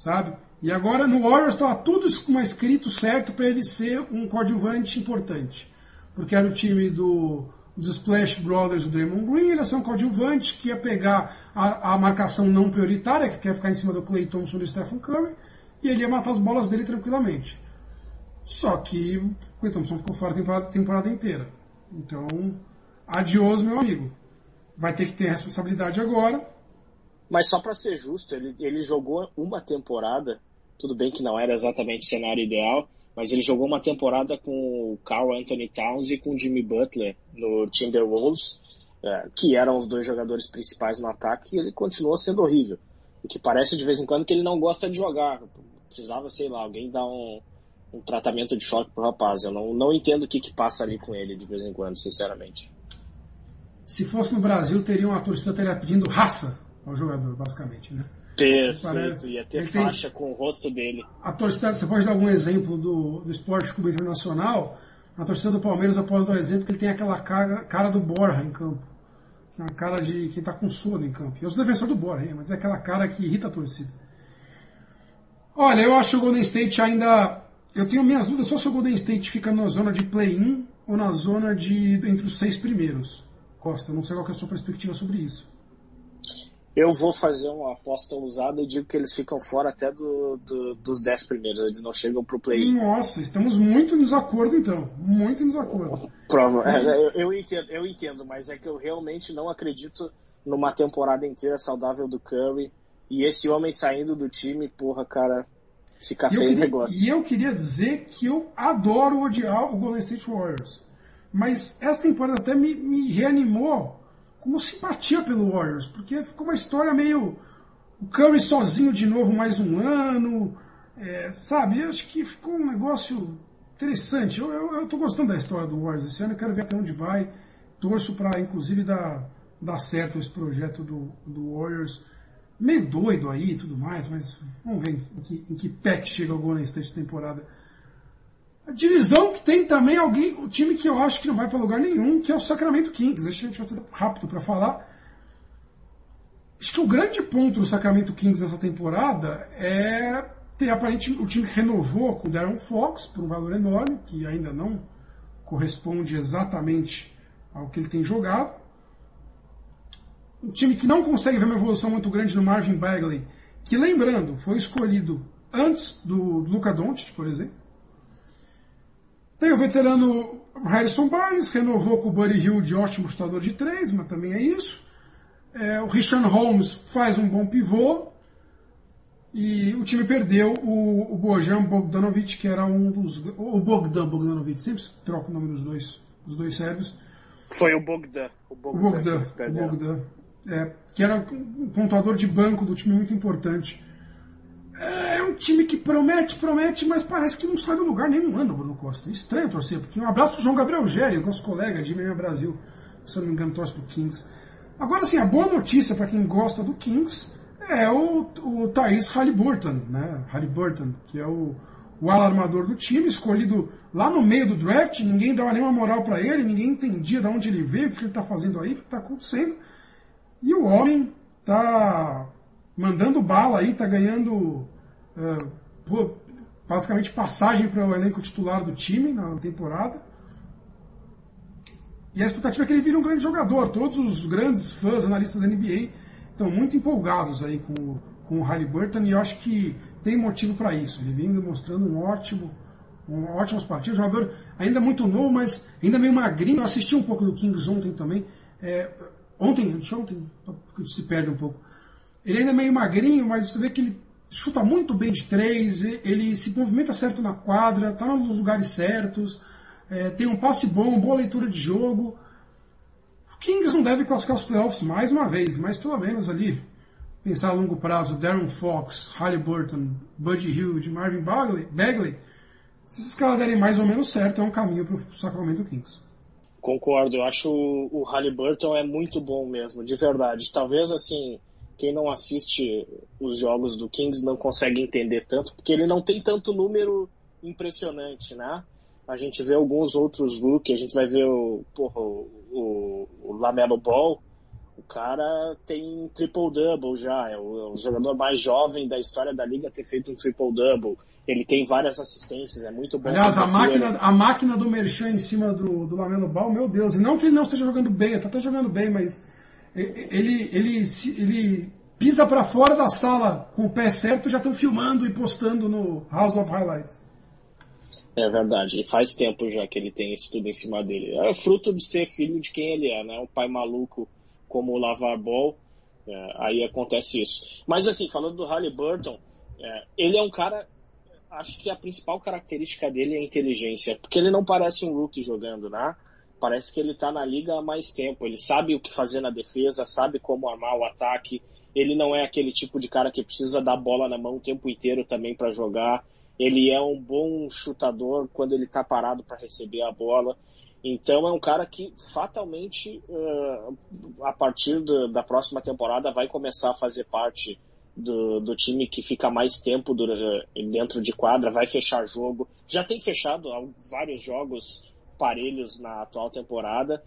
Sabe? E agora no Warriors estava tudo escrito certo para ele ser um coadjuvante importante. Porque era o time do, dos Splash Brothers do Draymond Green, ele ia ser um coadjuvante que ia pegar a, a marcação não prioritária, que quer ficar em cima do Clay Thompson e do Stephen Curry, e ele ia matar as bolas dele tranquilamente. Só que o Clay Thompson ficou fora a temporada, temporada inteira. Então, adiós, meu amigo. Vai ter que ter responsabilidade agora. Mas só para ser justo, ele, ele jogou uma temporada, tudo bem que não era exatamente o cenário ideal, mas ele jogou uma temporada com o Carl Anthony Towns e com o Jimmy Butler no Timberwolves, é, que eram os dois jogadores principais no ataque, e ele continuou sendo horrível. O que parece de vez em quando que ele não gosta de jogar. Precisava, sei lá, alguém dar um, um tratamento de choque pro rapaz. Eu não, não entendo o que, que passa ali com ele de vez em quando, sinceramente. Se fosse no Brasil, teria uma torcida teria pedindo raça ao jogador, basicamente, né? Perfeito, Parece, ia ter faixa tem, com o rosto dele. A torcida, você pode dar algum exemplo do, do esporte clube internacional? A torcida do Palmeiras, eu posso dar um exemplo que ele tem aquela cara, cara do Borja em campo. Uma cara de quem está com sono em campo. Eu sou defensor do Borja, mas é aquela cara que irrita a torcida. Olha, eu acho que o Golden State ainda. Eu tenho minhas dúvidas só se o Golden State fica na zona de play-in ou na zona de entre os seis primeiros. Costa, não sei qual é a sua perspectiva sobre isso. Eu vou fazer uma aposta ousada e digo que eles ficam fora até do, do, dos 10 primeiros, eles não chegam pro play. Nossa, estamos muito em desacordo então. Muito em desacordo. Prova. É, eu, eu, entendo, eu entendo, mas é que eu realmente não acredito numa temporada inteira saudável do Curry. E esse homem saindo do time, porra, cara, fica feio o negócio. E eu queria dizer que eu adoro odiar o Golden State Warriors. Mas essa temporada até me, me reanimou como simpatia pelo Warriors, porque ficou uma história meio. O Curry sozinho de novo mais um ano, é, sabe? Eu acho que ficou um negócio interessante. Eu, tô gostando da história do Warriors esse ano, eu quero ver até onde vai. Torço para, inclusive, dar, dar certo esse projeto do, do Warriors. Meio doido aí e tudo mais, mas vamos ver em que, em que pé que chega o Golden State temporada. A divisão que tem também alguém, o time que eu acho que não vai para lugar nenhum, que é o Sacramento Kings. Deixa vai ser rápido para falar. Acho que o grande ponto do Sacramento Kings nessa temporada é ter aparentemente o time que renovou com o Darren Fox por um valor enorme, que ainda não corresponde exatamente ao que ele tem jogado. Um time que não consegue ver uma evolução muito grande no Marvin Bagley, que lembrando, foi escolhido antes do, do Luca Doncic, por exemplo. Tem o veterano Harrison Barnes, renovou com o Buddy Hill de ótimo chutador de três, mas também é isso. É, o Richard Holmes faz um bom pivô. E o time perdeu o, o Bojan Bogdanovic, que era um dos. O Bogdan Bogdanovic, sempre troca o nome dos dois, dos dois sérvios. Foi o Bogdan. O Bogdan, o Bogdan, o Bogdan é, que era um pontuador de banco do time muito importante. É, é um time que promete, promete, mas parece que não sai do lugar nenhum ano, Bruno Costa. Estranho torcer, porque um abraço pro João Gabriel Gério, nosso colega de MMA Brasil, se eu não me engano, torce pro Kings. Agora, sim, a boa notícia para quem gosta do Kings é o, o Thaís Halliburton, né? Halliburton, que é o, o alarmador do time, escolhido lá no meio do draft, ninguém dava nenhuma moral para ele, ninguém entendia de onde ele veio, o que ele está fazendo aí, o que está acontecendo. E o homem tá mandando bala aí, tá ganhando uh, basicamente passagem para o elenco titular do time na temporada. e a expectativa é que ele vire um grande jogador. Todos os grandes fãs, analistas da NBA, estão muito empolgados aí com, com o Halliburton e eu acho que tem motivo para isso. Ele vem demonstrando um ótimo, um ótimos partidos. Jogador ainda muito novo, mas ainda meio magrinho. Eu assisti um pouco do Kings ontem também. É, ontem, anteontem, se perde um pouco. Ele ainda é meio magrinho, mas você vê que ele chuta muito bem de três, ele se movimenta certo na quadra, está nos lugares certos, é, tem um passe bom, boa leitura de jogo. O Kings não deve classificar os playoffs mais uma vez, mas pelo menos ali, pensar a longo prazo, Darren Fox, Halliburton, Buddy Hield, Marvin Bagley, Bagley se esses caras derem mais ou menos certo, é um caminho para o Sacramento Kings. Concordo, eu acho o, Halliburton é muito bom mesmo, de verdade. Talvez assim, quem não assiste os jogos do Kings não consegue entender tanto, porque ele não tem tanto número impressionante, né? A gente vê alguns outros rookies, a gente vai ver o, porra, o, o Lamelo Ball, o cara tem triple-double já, é o, é o, jogador mais jovem da história da liga ter feito um triple-double. Ele tem várias assistências, é muito bom. Aliás, a máquina, a máquina do Merchan em cima do, do Lamelo Ball, meu Deus, e não que ele não esteja jogando bem, ele tá até jogando bem, mas ele, ele, ele pisa para fora da sala com o pé certo, já estão filmando e postando no House of Highlights. É verdade, e faz tempo já que ele tem isso tudo em cima dele. É fruto de ser filho de quem ele é, né? Um pai maluco como o Lavar Ball, é, aí acontece isso. Mas assim, falando do Halliburton, é, ele é um cara, acho que a principal característica dele é a inteligência, porque ele não parece um rookie jogando, né? Parece que ele está na liga há mais tempo, ele sabe o que fazer na defesa, sabe como armar o ataque, ele não é aquele tipo de cara que precisa dar bola na mão o tempo inteiro também para jogar. Ele é um bom chutador quando ele está parado para receber a bola. Então é um cara que fatalmente, uh, a partir do, da próxima temporada, vai começar a fazer parte do, do time que fica mais tempo do, dentro de quadra, vai fechar jogo. Já tem fechado vários jogos parelhos na atual temporada,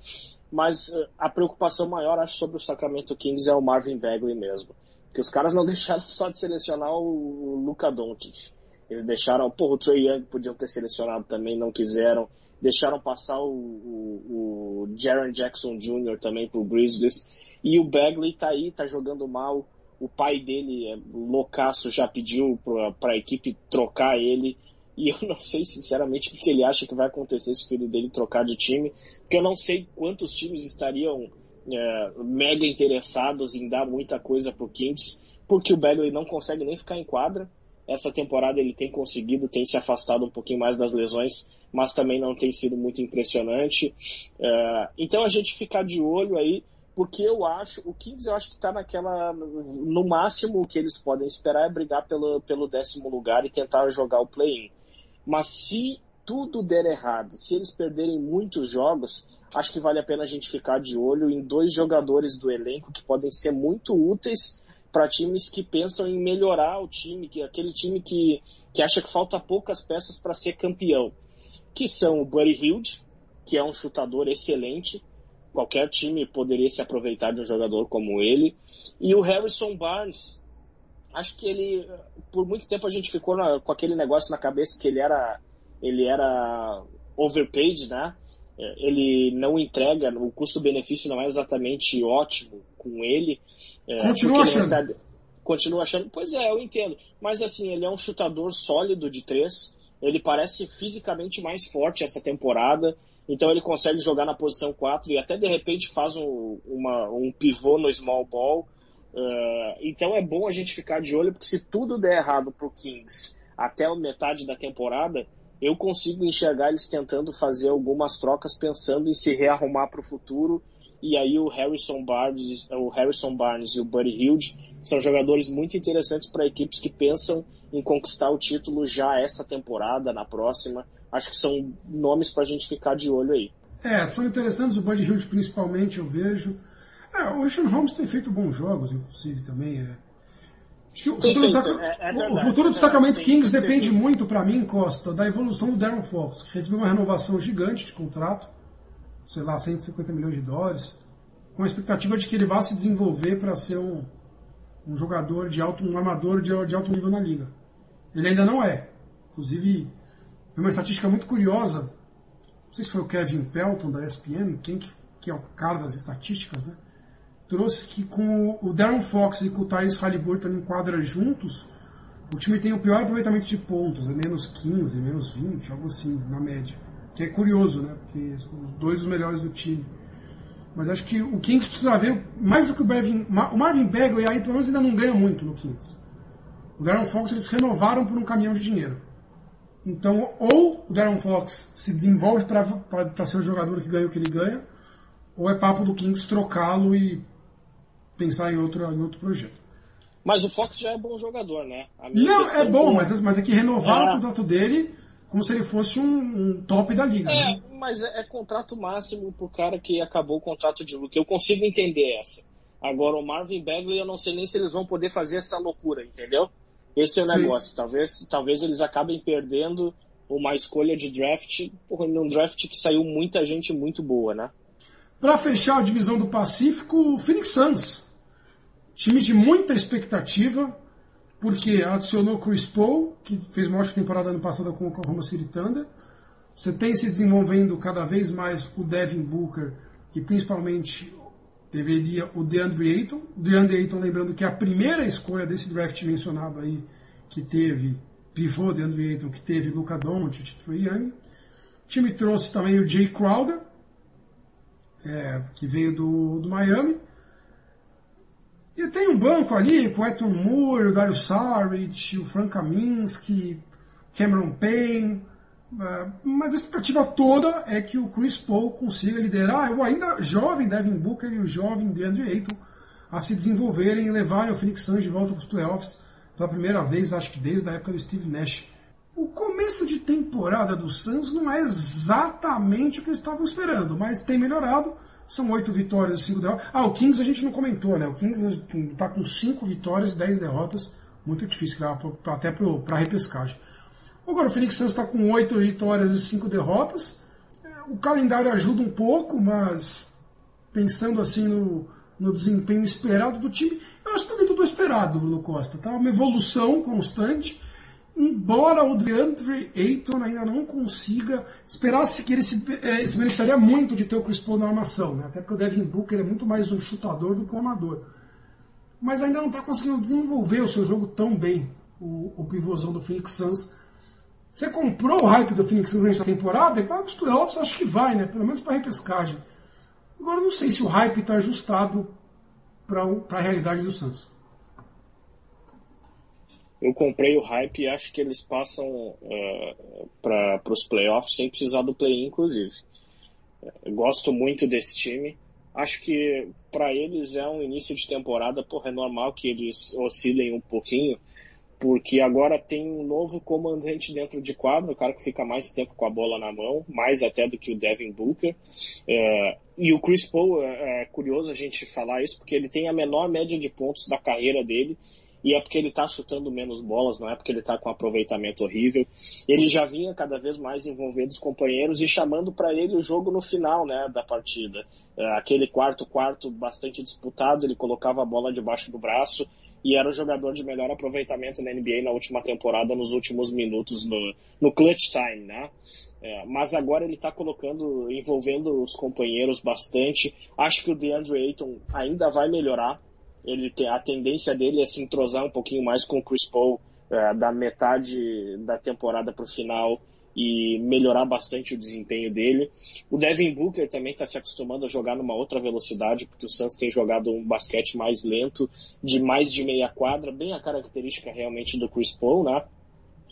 mas uh, a preocupação maior, acho, sobre o Sacramento Kings é o Marvin Bagley mesmo. Que os caras não <laughs> deixaram só de selecionar o, Luka Doncic eles deixaram, porra, o Trey Young podiam ter selecionado também, não quiseram. Deixaram passar o, o, o Jaron Jackson Jr. também pro Grizzlies. E o Bagley tá aí, tá jogando mal. O pai dele, é loucaço, já pediu para a equipe trocar ele. E eu não sei, sinceramente, o que ele acha que vai acontecer se o filho dele trocar de time. Porque eu não sei quantos times estariam é, mega interessados em dar muita coisa pro Kings. Porque o Bagley não consegue nem ficar em quadra. Essa temporada ele tem conseguido, tem se afastado um pouquinho mais das lesões, mas também não tem sido muito impressionante. Uh, então a gente ficar de olho aí, porque eu acho, o Kings eu acho que está naquela, no máximo o que eles podem esperar é brigar pelo, pelo décimo lugar e tentar jogar o play-in. Mas se tudo der errado, se eles perderem muitos jogos, acho que vale a pena a gente ficar de olho em dois jogadores do elenco que podem ser muito úteis para times que pensam em melhorar o time, que aquele time que, que acha que falta poucas peças para ser campeão, que são o Buddy Hield, que é um chutador excelente, qualquer time poderia se aproveitar de um jogador como ele, e o Harrison Barnes, acho que ele, por muito tempo a gente ficou na, com aquele negócio na cabeça que ele era, ele era overpaid, né? É, ele não entrega, o custo-benefício não é exatamente ótimo com ele. É, Continua achando. Está... Continua achando. Pois é, eu entendo. Mas assim, ele é um chutador sólido de três. Ele parece fisicamente mais forte essa temporada. Então ele consegue jogar na posição 4 e até de repente faz um, uma, um pivô no small ball. Uh, então é bom a gente ficar de olho, porque se tudo der errado pro Kings até a metade da temporada, eu consigo enxergar eles tentando fazer algumas trocas pensando em se rearrumar para o futuro e aí o Harrison Barnes, o Harrison Barnes e o Buddy Hield são jogadores muito interessantes para equipes que pensam em conquistar o título já essa temporada, na próxima. Acho que são nomes para a gente ficar de olho aí. É, são interessantes o Buddy Hield principalmente, eu vejo. É, o Ocean Holmes tem feito bons jogos, inclusive, também. É. O futuro, da, é, é verdade, o futuro do Sacramento Kings depende muito, para mim, Costa, da evolução do Darren Fox, que recebeu uma renovação gigante de contrato sei lá, 150 milhões de dólares, com a expectativa de que ele vá se desenvolver para ser um, um jogador de alto, um armador de, de alto nível na liga. Ele ainda não é. Inclusive, tem uma estatística muito curiosa não sei se foi o Kevin Pelton da ESPN, quem que, que é o cara das estatísticas, né? Trouxe que com o Darren Fox e com o Tyrese Halliburton em quadra juntos, o time tem o pior aproveitamento de pontos, é menos 15, menos 20, algo assim, na média. Que é curioso, né? Porque os dois os melhores do time. Mas acho que o Kings precisa ver, mais do que o Marvin, o Marvin Bagley aí pelo menos ainda não ganha muito no Kings. O Darren Fox eles renovaram por um caminhão de dinheiro. Então, ou o Darren Fox se desenvolve para ser o jogador que ganha o que ele ganha, ou é papo do Kings trocá-lo e pensar em outro, em outro projeto. Mas o Fox já é bom jogador, né? Não, é bom, mas, mas é que renovaram é. o contrato dele como se ele fosse um, um top da liga. É, né? mas é, é, contrato máximo pro cara que acabou o contrato de Luke. Eu consigo entender essa. Agora, o Marvin Bagley, eu não sei nem se eles vão poder fazer essa loucura, entendeu? Esse é o negócio. Talvez, talvez eles acabem perdendo uma escolha de draft, num draft que saiu muita gente muito boa, né? Para fechar a divisão do Pacífico, o Phoenix Suns. Time de muita expectativa, porque adicionou Chris Paul, que fez uma ótima temporada ano passado com o Oklahoma City Thunder. Você tem se desenvolvendo cada vez mais o Devin Booker e principalmente deveria o DeAndre Ayton. DeAndre Ayton, lembrando que é a primeira escolha desse draft mencionado aí, que teve pivô DeAndre Ayton, que teve Luca Doncic, Trae Young. O time trouxe também o Jay Crowder, é, que veio do, do Miami. E tem um banco ali com o Eton Moore, o Dario Saric, o Frank Kaminsky, Cameron Payne, é, mas a expectativa toda é que o Chris Paul consiga liderar o ainda jovem Devin Booker e o jovem DeAndre Ayton a se desenvolverem e levarem o Phoenix Suns de volta para os playoffs pela primeira vez, acho que desde a época do Steve Nash. O começo de temporada do Suns não é exatamente o que eles estavam esperando, mas tem melhorado. São oito vitórias e cinco derrotas. Ah, o Kings a gente não comentou, né? O Kings está com cinco vitórias e dez derrotas. Muito difícil, até para a repescagem. Agora o Phoenix Suns está com oito vitórias e cinco derrotas. O calendário ajuda um pouco, mas pensando assim no, no desempenho esperado do time, eu acho que também tudo esperado, Bruno Costa. Tá? Uma evolução constante. Embora o DeAndre Ayton ainda não consiga, esperasse que ele se, é, se beneficiaria muito de ter o Chris Paul na armação, né? até porque o Devin Booker é muito mais um chutador do que um amador. Mas ainda não está conseguindo desenvolver o seu jogo tão bem, o, o pivôzão do Phoenix Suns, você comprou o hype do Phoenix Suns nessa temporada e para os playoffs, acho que vai, né? Pelo menos para repescagem. Agora não sei se o hype está ajustado para a realidade do Suns. Eu comprei o hype e acho que eles passam uh, para os playoffs sem precisar do play-in, inclusive. Eu gosto muito desse time. Acho que para eles é um início de temporada, porra, é normal que eles oscilem um pouquinho porque agora tem um novo comandante dentro de quadro, o cara que fica mais tempo com a bola na mão, mais até do que o Devin Booker. É, e o Chris Paul, é, é, curioso a gente falar isso, porque ele tem a menor média de pontos da carreira dele, e é porque ele está chutando menos bolas, não é porque ele está com um aproveitamento horrível. Ele já vinha cada vez mais envolvendo os companheiros e chamando para ele o jogo no final né, da partida. É, aquele quarto-quarto bastante disputado, ele colocava a bola debaixo do braço e era o jogador de melhor aproveitamento na NBA na última temporada, nos últimos minutos no, no clutch time, né? É, mas agora ele está colocando, envolvendo os companheiros bastante. Acho que o DeAndre Ayton ainda vai melhorar. Ele tem, a tendência dele é se entrosar um pouquinho mais com o Chris Paul é, da metade da temporada para o final e melhorar bastante o desempenho dele. O Devin Booker também está se acostumando a jogar numa outra velocidade, porque o Suns tem jogado um basquete mais lento, de mais de meia quadra, bem a característica realmente do Chris Paul, né?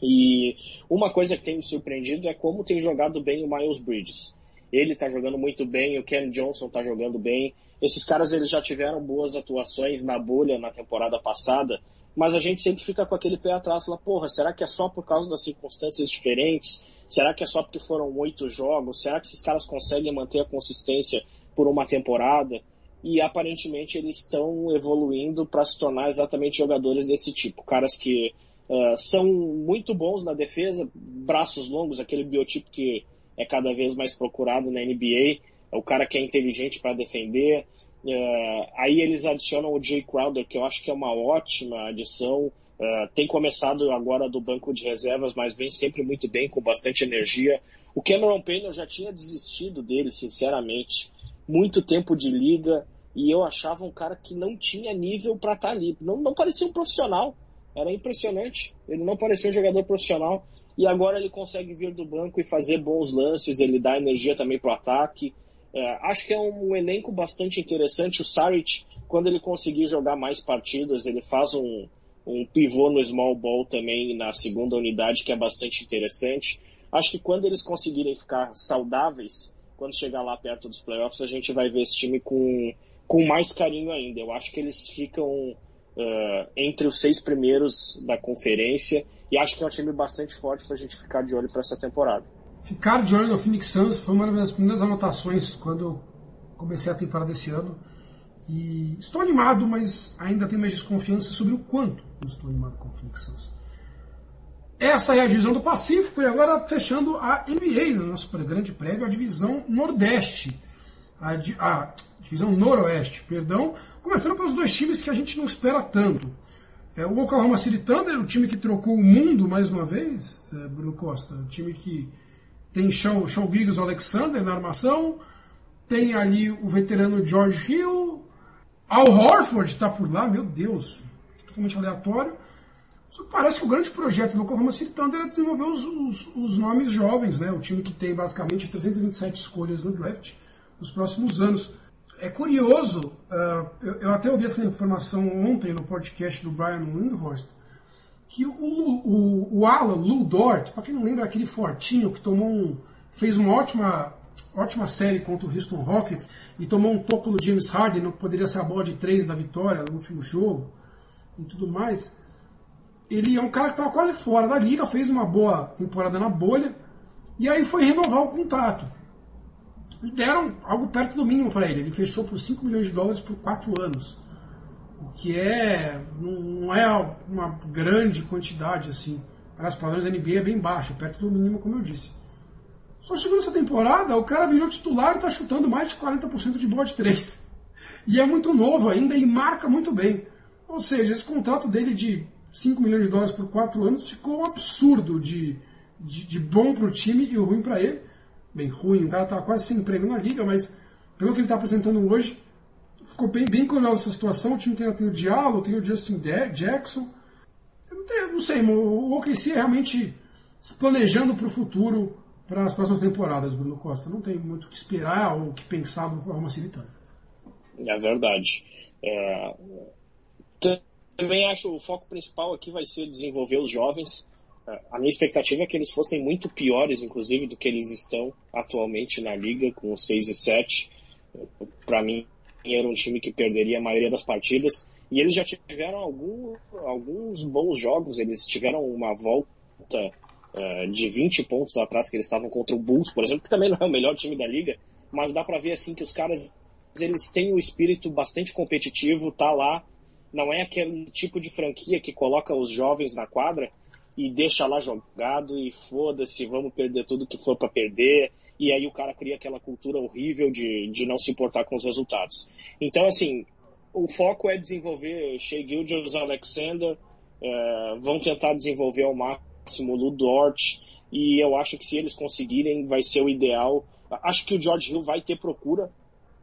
E uma coisa que tem me surpreendido é como tem jogado bem o Miles Bridges. Ele está jogando muito bem, o Ken Johnson está jogando bem. Esses caras eles já tiveram boas atuações na bolha na temporada passada, mas a gente sempre fica com aquele pé atrás, fala, porra, será que é só por causa das circunstâncias diferentes? Será que é só porque foram oito jogos? Será que esses caras conseguem manter a consistência por uma temporada? E aparentemente eles estão evoluindo para se tornar exatamente jogadores desse tipo, caras que uh, são muito bons na defesa, braços longos, aquele biotipo que é cada vez mais procurado na NBA, é o cara que é inteligente para defender, É, aí eles adicionam o Jay Crowder, que eu acho que é uma ótima adição. É, tem começado agora do banco de reservas, mas vem sempre muito bem, com bastante energia. O Cameron Payne eu já tinha desistido dele, sinceramente. Muito tempo de liga e eu achava um cara que não tinha nível para estar tá ali. Não, não parecia um profissional. Era impressionante. Ele não parecia um jogador profissional. E agora ele consegue vir do banco e fazer bons lances. Ele dá energia também para o ataque. É, acho que é um, um, elenco bastante interessante. O Saric, quando ele conseguir jogar mais partidas, ele faz um, um pivô no small ball também na segunda unidade, que é bastante interessante. Acho que quando eles conseguirem ficar saudáveis, quando chegar lá perto dos playoffs, a gente vai ver esse time com, com mais carinho ainda. Eu acho que eles ficam uh, entre os seis primeiros da conferência e acho que é um time bastante forte para a gente ficar de olho para essa temporada. Ficar de olho no Phoenix Suns foi uma das primeiras anotações quando eu comecei a temporada desse ano. E estou animado, mas ainda tenho mais desconfiança sobre o quanto eu estou animado com o Phoenix Suns. Essa é a divisão do Pacífico e agora fechando a NBA, no nosso grande prévio, a divisão Nordeste. A, di a divisão Noroeste, perdão. Começando pelos dois times que a gente não espera tanto. É, o Oklahoma City Thunder, o time que trocou o mundo mais uma vez, é, Bruno Costa, o time que tem Shaw, Shaw Giggs Alexander na armação, tem ali o veterano George Hill, Al Horford está por lá, meu Deus, totalmente aleatório. Só parece que o grande projeto do Oklahoma City Thunder é desenvolver os, os, os, nomes jovens, né? O time que tem basicamente 327 escolhas no draft nos próximos anos. É curioso, uh, eu, eu, até ouvi essa informação ontem no podcast do Brian Windhorst, que o, o, o Alan Lou Dort, para quem não lembra, aquele fortinho que tomou um, fez uma ótima, ótima série contra o Houston Rockets e tomou um toco do James Harden, não poderia ser a bola de três da vitória no último jogo e tudo mais. Ele é um cara que estava quase fora da liga, fez uma boa temporada na bolha e aí foi renovar o contrato. E deram algo perto do mínimo para ele. Ele fechou por 5 milhões de dólares por 4 anos o que é não é uma grande quantidade assim. Para as padrões da NBA é bem baixo, perto do mínimo, como eu disse. Só chegou nessa temporada, o cara virou titular e está chutando mais de 40% de bola de 3. E é muito novo ainda e marca muito bem. Ou seja, esse contrato dele de 5 milhões de dólares por 4 anos ficou um absurdo de, de, de bom para o time e ruim para ele. Bem, ruim, o cara está quase sem emprego na liga, mas pelo que ele está apresentando hoje, ficou bem, bem curiosa essa situação. O time tem, tem o Diallo, tem o Justin Jackson. Não, tenho, não sei, o OKC é realmente se planejando para o futuro, para as próximas temporadas, Bruno Costa. Não tem muito o que esperar ou o que pensar do Oklahoma City É verdade. É... Também acho o foco principal aqui vai ser desenvolver os jovens. É, a minha expectativa é que eles fossem muito piores, inclusive, do que eles estão atualmente na liga, com 6 e 7. Para mim, era um time que perderia a maioria das partidas. E eles já tiveram algum, alguns bons jogos, eles tiveram uma volta uh, de 20 pontos atrás que eles estavam contra o Bulls, por exemplo, que também não é o melhor time da liga, mas dá para ver assim que os caras eles têm um espírito bastante competitivo, tá lá, não é aquele tipo de franquia que coloca os jovens na quadra e deixa lá jogado e foda-se, vamos perder tudo que for para perder e aí o cara cria aquela cultura horrível de, de não se importar com os resultados. Então, assim, o foco é desenvolver Shea Gilgis Alexander, é, vão tentar desenvolver ao máximo o Ludort, e eu acho que se eles conseguirem, vai ser o ideal. Acho que o George Hill vai ter procura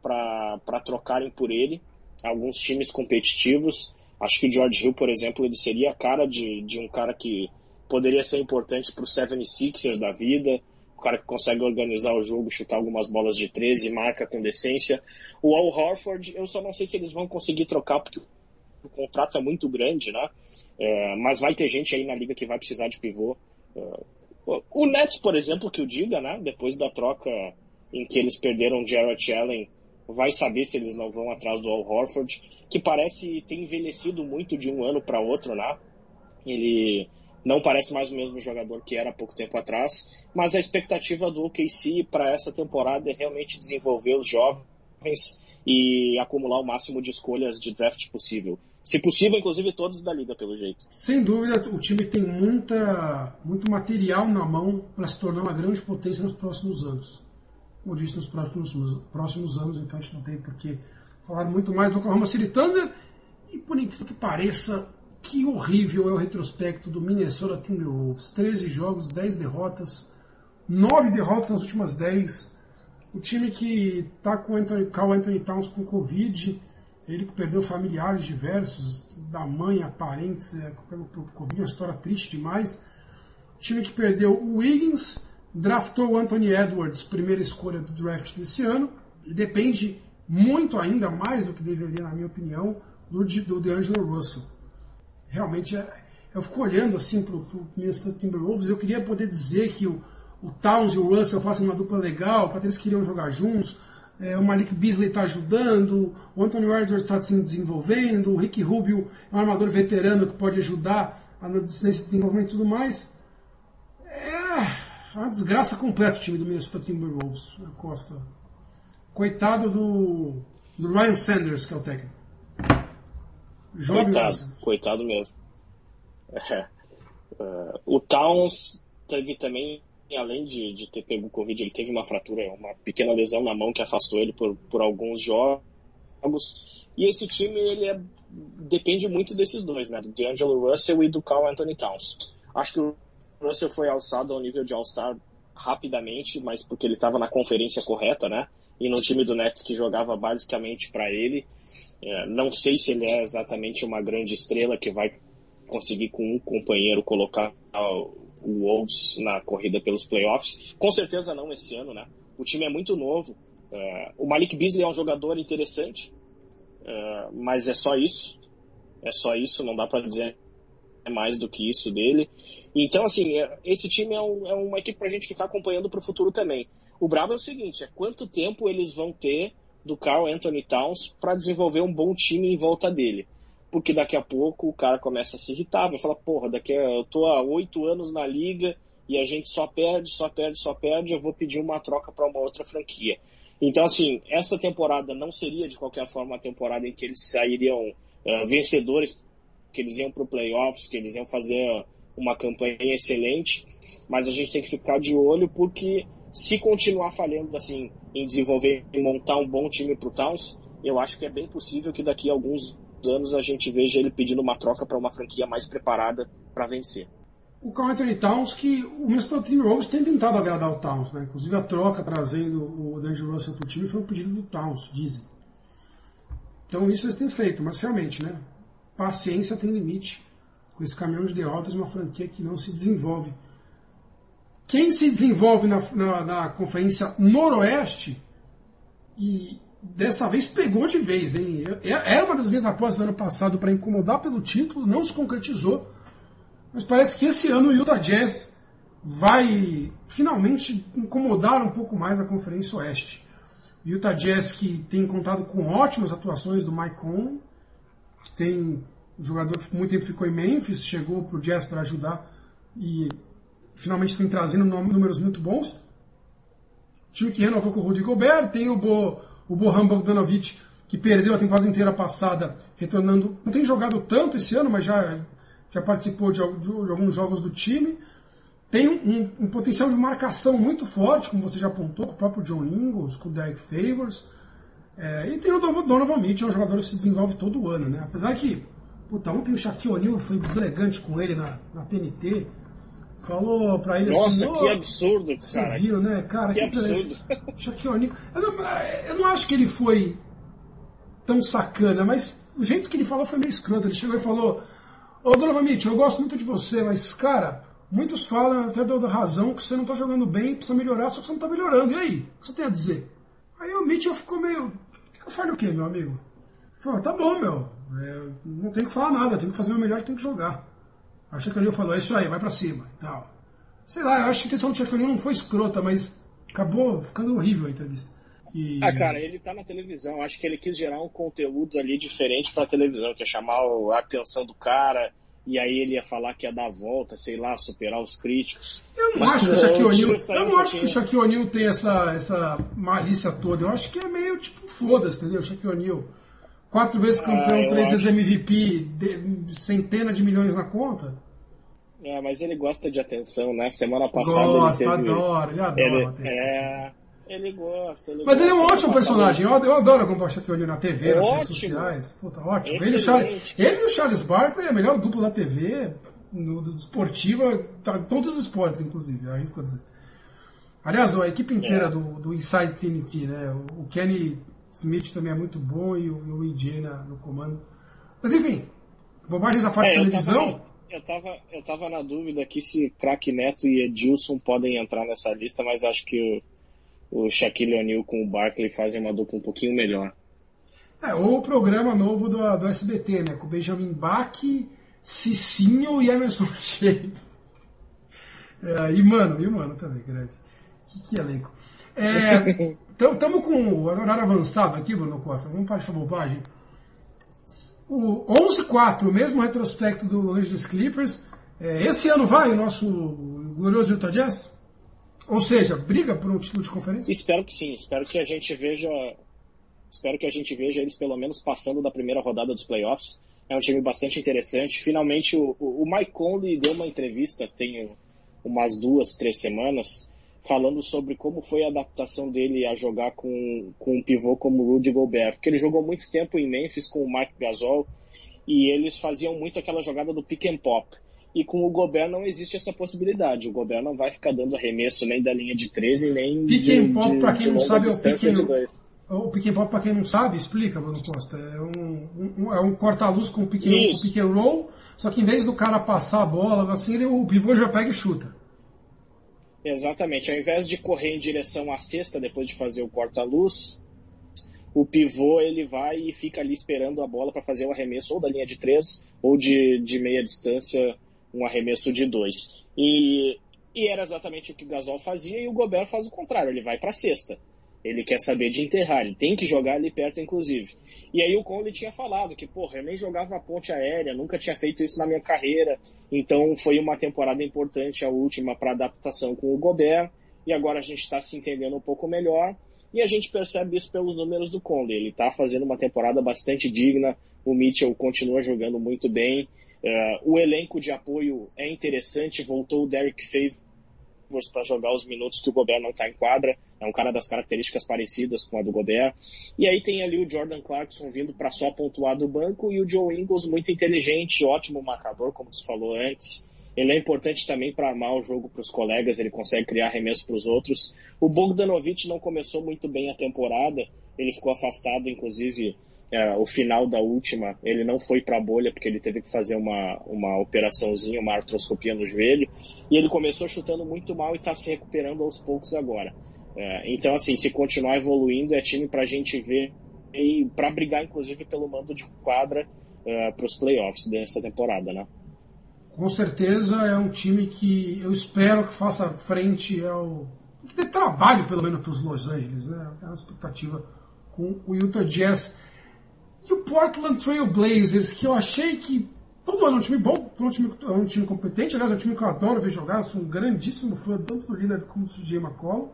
para trocarem por ele, alguns times competitivos. Acho que o George Hill, por exemplo, ele seria a cara de, de um cara que poderia ser importante para os 76ers da vida, o cara que consegue organizar o jogo, chutar algumas bolas de 13, marca com decência. O Al Horford, eu só não sei se eles vão conseguir trocar, porque o contrato é muito grande, né? É, mas vai ter gente aí na liga que vai precisar de pivô. É, o Nets, por exemplo, que o diga, né? Depois da troca em que eles perderam Jarrett Allen, vai saber se eles não vão atrás do Al Horford, que parece ter envelhecido muito de um ano para outro, né? Ele não parece mais o mesmo jogador que era há pouco tempo atrás, mas a expectativa do OKC para essa temporada é realmente desenvolver os jovens e acumular o máximo de escolhas de draft possível. Se possível, inclusive todos da liga, pelo jeito. Sem dúvida, o time tem muita, muito material na mão para se tornar uma grande potência nos próximos anos. Como disse, nos próximos, próximos anos, então a gente não tem por que Falaram muito mais do Oklahoma City Thunder. E por incrível que pareça, que horrível é o retrospecto do Minnesota Timberwolves. 13 jogos, 10 derrotas, 9 derrotas nas últimas 10. O time que está com o Anthony, Carl Anthony Towns com Covid, ele que perdeu familiares diversos, da mãe a parentes, é, pelo, pelo Covid, uma história triste demais. O time que perdeu o Wiggins, draftou o Anthony Edwards, primeira escolha do draft desse ano, e depende muito ainda, mais do que deveria, na minha opinião, do, do DeAngelo Russell. Realmente, é, eu fico olhando assim para o Minnesota Timberwolves, eu queria poder dizer que o, o Towns e o Russell fazem uma dupla legal, para eles queriam jogar juntos, é, o Malik Beasley está ajudando, o Anthony Edwards está se desenvolvendo, o Rick Rubio é um armador veterano que pode ajudar nesse desenvolvimento e tudo mais. É uma desgraça completa o time do Minnesota Timberwolves, Costa. Coitado do, do Ryan Sanders, que é o técnico. Coitado, coitado mesmo. É. Uh, o Towns teve também, além de, de ter pego o Covid, ele teve uma fratura, uma pequena lesão na mão que afastou ele por, por alguns jogos. E esse time, ele é, depende muito desses dois, né? Do D'Angelo Russell e do Carl Anthony Towns. Acho que o Russell foi alçado ao nível de All-Star rapidamente, mas porque ele estava na conferência correta, né? E no time do Nets que jogava basicamente para ele. É, não sei se ele é exatamente uma grande estrela que vai conseguir com um companheiro colocar o Wolves na corrida pelos playoffs. Com certeza não esse ano, né? O time é muito novo. É, o Malik Beasley é um jogador interessante, é, mas é só isso. É só isso, não dá para dizer mais do que isso dele. Então, assim, é, esse time é, um, é uma equipe para a gente ficar acompanhando para o futuro também. O brabo é o seguinte: é quanto tempo eles vão ter do Carl Anthony Towns para desenvolver um bom time em volta dele. Porque daqui a pouco o cara começa a se irritar, vai falar, porra, daqui a, eu tô há oito anos na liga e a gente só perde, só perde, só perde, eu vou pedir uma troca para uma outra franquia. Então, assim, essa temporada não seria de qualquer forma uma temporada em que eles sairiam uh, vencedores, que eles iam para o playoffs, que eles iam fazer uma campanha excelente, mas a gente tem que ficar de olho porque se continuar falhando assim em desenvolver e montar um bom time para o Towns, eu acho que é bem possível que daqui a alguns anos a gente veja ele pedindo uma troca para uma franquia mais preparada para vencer. O Carl Anthony Towns, que o Minnesota Timberwolves tem tentado agradar o Towns, né? Inclusive a troca trazendo o D'Angelo Russell para o time foi um pedido do Towns, dizem. Então isso eles têm feito, mas realmente, né? Paciência tem limite com esse caminhão de derrotas, uma franquia que não se desenvolve quem se desenvolve na, na, na Conferência Noroeste e dessa vez pegou de vez, hein? Era uma das minhas apostas ano passado para incomodar pelo título, não se concretizou. Mas parece que esse ano o Utah Jazz vai finalmente incomodar um pouco mais a Conferência Oeste. O Utah Jazz que tem contado com ótimas atuações do Mike Conley, que tem um jogador que muito tempo ficou em Memphis, chegou para o Jazz para ajudar e finalmente vem trazendo números muito bons. Time que renovou com o Rudy Gobert, tem o, Bo, o Bohan Bogdanovic, que perdeu a temporada inteira passada, retornando. Não tem jogado tanto esse ano, mas já, já participou de, de, de alguns jogos do time. Tem um, um, potencial de marcação muito forte, como você já apontou, com o próprio John Ingles, com o Derek Favors. É, e tem o Donovan Mitchell, é um jogador que se desenvolve todo ano, né? Apesar que, puta, ontem o Shaquille O'Neal foi deselegante com ele na, na TNT. Falou pra ele Nossa, assim. Nossa, que absurdo, cara. Você viu, né? Cara, que, que absurdo. <laughs> Shaquille O'Neal. Eu, não, eu não acho que ele foi tão sacana, mas o jeito que ele falou foi meio escroto. Ele chegou e falou: Ô Donovan Mitchell, eu gosto muito de você, mas, cara, muitos falam, até dou razão, que você não tá jogando bem, precisa melhorar, só que você não tá melhorando. E aí? O que você tem a dizer? Aí o Mitchell ficou meio. Eu falei o quê, meu amigo? Ele falou: tá bom, meu. É, não tem que falar nada, tem que fazer o meu melhor, tem que jogar. A Shaquille falou, é isso aí, vai pra cima e tal. Sei lá, eu acho que a intenção do Shaquille não foi escrota, mas acabou ficando horrível a entrevista. E... Ah, cara, ele tá na televisão. Acho que ele quis gerar um conteúdo ali diferente pra televisão, que é chamar a atenção do cara, e aí ele ia falar que ia dar a volta, sei lá, superar os críticos. Eu não Mas, acho que o Shaquille O'Neal. Eu não um acho que o Shaquille O'Neal tem essa, essa malícia toda. Eu acho que é meio tipo, foda-se, entendeu? O Shaquille O'Neal. Quatro vezes campeão, ah, três vezes MVP, de, centenas de milhões na conta. É, mas ele gosta de atenção, né? Semana passada Gosta, ele teve... adora, ele adora ele, é, Ele gosta. Ele Mas ele é um gosta, ótimo personagem. Eu, eu adoro acompanhar o O'Neal na TV, nas redes Ótimo. sociais. Puta, ótimo. Ele e, o Charles, ele e o Charles Barkley é a melhor dupla da TV, no, do esportiva, tá, todos os esportes, inclusive, arrisco a dizer. Aliás, a equipe inteira É. do, do Inside TNT, né? O Kenny Smith também é muito bom e o, e o EJ na- no comando. Mas enfim, bobagens à parte É, da televisão. eu, tava, eu tava na dúvida aqui se Crack Neto e Edilson podem entrar nessa lista, mas acho que o, o Shaquille O'Neal com o Barkley fazem uma dupla um pouquinho melhor. É, ou o programa novo do, do SBT, né? Com o Benjamin Bach, Cicinho e Emerson Sheik. <laughs> É, e Mano, e Mano também, grande. Que, que elenco. Estamos com o horário avançado aqui, Bruno Costa. Vamos parar de bobagem. O 11-4, o mesmo retrospecto do Los Angeles Clippers. É, esse ano vai o nosso glorioso Utah Jazz? Ou seja, briga por um título de conferência? Espero que sim, espero que a gente veja. Espero que a gente veja eles pelo menos passando da primeira rodada dos playoffs. É um time bastante interessante. Finalmente o, o o Mike Conley deu uma entrevista, tem umas duas, três semanas, falando sobre como foi a adaptação dele a jogar com, com um pivô como o Rudy Gobert. Porque ele jogou muito tempo em Memphis com o Mark Gasol e eles faziam muito aquela jogada do pick and pop. E com o Gobert não existe essa possibilidade. O Gobert não vai ficar dando arremesso nem da linha de 13, nem Pick de, and pop, pra quem de não sabe, é o pick and-. O pick and pop, para quem não sabe, explica, Bruno Costa. É um, um- é um corta-luz com pick, and- com pick and roll, só que em vez do cara passar a bola, assim, ele, o pivô já pega e chuta. Exatamente. Ao invés de correr em direção à cesta depois de fazer o corta-luz, o pivô ele vai e fica ali esperando a bola para fazer o arremesso ou da linha de três ou de, de meia distância, um arremesso de dois. E, e era exatamente o que o Gasol fazia e o Gobert faz o contrário, ele vai para a cesta. Ele quer saber de enterrar, ele tem que jogar ali perto, inclusive. E aí o Conley tinha falado que, porra, eu nem jogava a ponte aérea, nunca tinha feito isso na minha carreira. Então foi uma temporada importante, a última, para adaptação com o Gobert. E agora a gente está se entendendo um pouco melhor. E a gente percebe isso pelos números do Conley. Ele está fazendo uma temporada bastante digna. O Mitchell continua jogando muito bem. Eh, o elenco de apoio é interessante. Voltou o Derek Favors para jogar os minutos que o Gobert não está em quadra. É um cara das características parecidas com a do Gobert. E aí tem ali o Jordan Clarkson vindo para só pontuar do banco e o Joe Ingles muito inteligente, ótimo marcador, como tu falou antes. Ele é importante também para armar o jogo para os colegas, ele consegue criar arremesso para os outros. O Bogdanovic não começou muito bem a temporada, ele ficou afastado, inclusive, é, o final da última, ele não foi para a bolha porque ele teve que fazer uma, uma operaçãozinha, uma artroscopia no joelho, e ele começou chutando muito mal e está se recuperando aos poucos agora. É, então, assim, se continuar evoluindo, é time para a gente ver e para brigar, inclusive, pelo mando de quadra para os playoffs dessa temporada, né? Com certeza é um time que eu espero que faça frente ao. que dê trabalho, pelo menos, para os Los Angeles, né? É uma expectativa com o Utah Jazz. E o Portland Trail Blazers, que eu achei que. Todo ano é um time bom, é um time, é um time competente, aliás, é um time que eu adoro ver jogar, sou um grandíssimo fã tanto do Lillard como do CJ McCollum.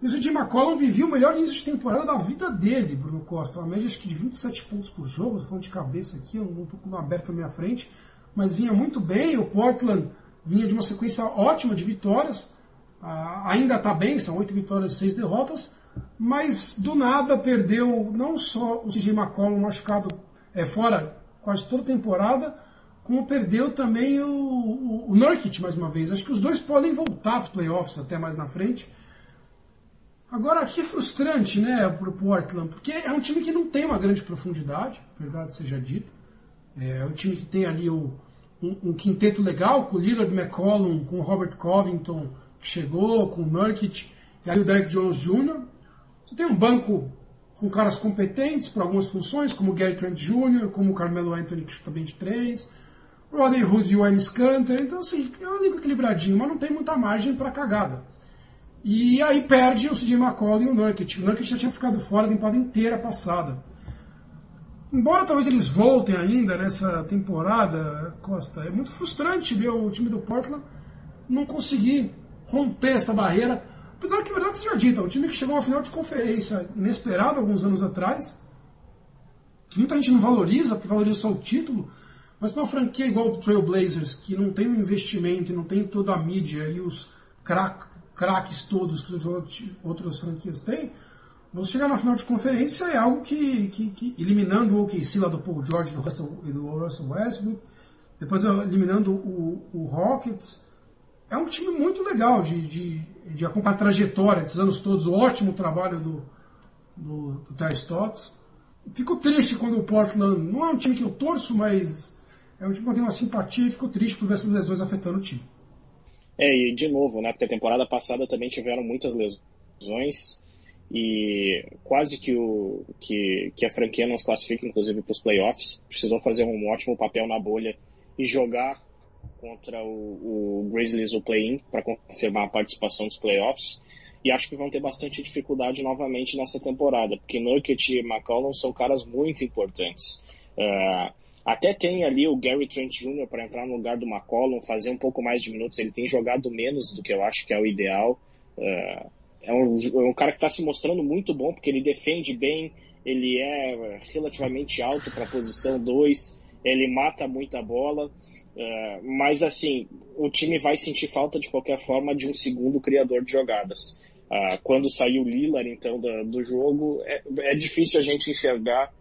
E o CJ McCollum vivia o melhor início de temporada da vida dele, Bruno Costa. Uma média acho que de 27 pontos por jogo, falando de cabeça aqui, um pouco aberto na minha frente mas vinha muito bem. O Portland vinha de uma sequência ótima de vitórias. Ah, ainda está bem, são oito vitórias e seis derrotas, mas do nada perdeu não só o CJ McCollum machucado é, fora quase toda a temporada, como perdeu também o, o, o Nurkic mais uma vez. Acho que os dois podem voltar para os playoffs até mais na frente. Agora, que frustrante, né, o Portland, porque é um time que não tem uma grande profundidade, verdade seja dita. É um time que tem ali o, um, um, quinteto legal, com o Lillard McCollum, com o Robert Covington, que chegou, com o Nurkic, e aí o Derek Jones Jr. Você tem um banco com caras competentes para algumas funções, como o Gary Trent Jr., como o Carmelo Anthony, que chuta bem de três, o Rodney Hood e o Ennis Canter. Então, assim, é um elenco equilibradinho, mas não tem muita margem para cagada. E aí perde o CJ McCollum e o Nurkic. O Nurkic já tinha ficado fora a temporada inteira passada. Embora talvez eles voltem ainda nessa temporada, Costa, é muito frustrante ver o time do Portland não conseguir romper essa barreira. Apesar que, a verdade seja dita, o time que chegou a uma final de conferência inesperada alguns anos atrás, que muita gente não valoriza, porque valoriza só o título, mas para uma franquia igual o Trail Blazers, que não tem o investimento, não tem toda a mídia e os crack, craques todos que os outras franquias têm, você chegar na final de conferência é algo que, que, que eliminando o OKC lá do Paul George do Russell, e do Russell Westbrook, depois eliminando o, o Rockets, é um time muito legal de, de, de acompanhar a trajetória desses anos todos, o ótimo trabalho do, do, do Ty Stotts. Fico triste quando o Portland, não é um time que eu torço, mas é um time que eu tenho uma simpatia e fico triste por ver essas lesões afetando o time. É, e de novo, né, porque a temporada passada também tiveram muitas lesões e quase que, o, que, que a franquia não se classifica, inclusive, para os playoffs. Precisou fazer um ótimo papel na bolha e jogar contra o, o Grizzlies o play-in para confirmar a participação dos playoffs. E acho que vão ter bastante dificuldade novamente nessa temporada, porque Nurkic e McCollum são caras muito importantes. Uh, até tem ali o Gary Trent Jr. para entrar no lugar do McCollum, fazer um pouco mais de minutos. Ele tem jogado menos do que eu acho que é o ideal. Uh, é, um, é um cara que está se mostrando muito bom, porque ele defende bem, ele é relativamente alto para a posição 2, ele mata muita bola. É, mas assim, o time vai sentir falta de qualquer forma de um segundo criador de jogadas. Uh, quando saiu o Lillard então do, do jogo, é, é, difícil a gente enxergar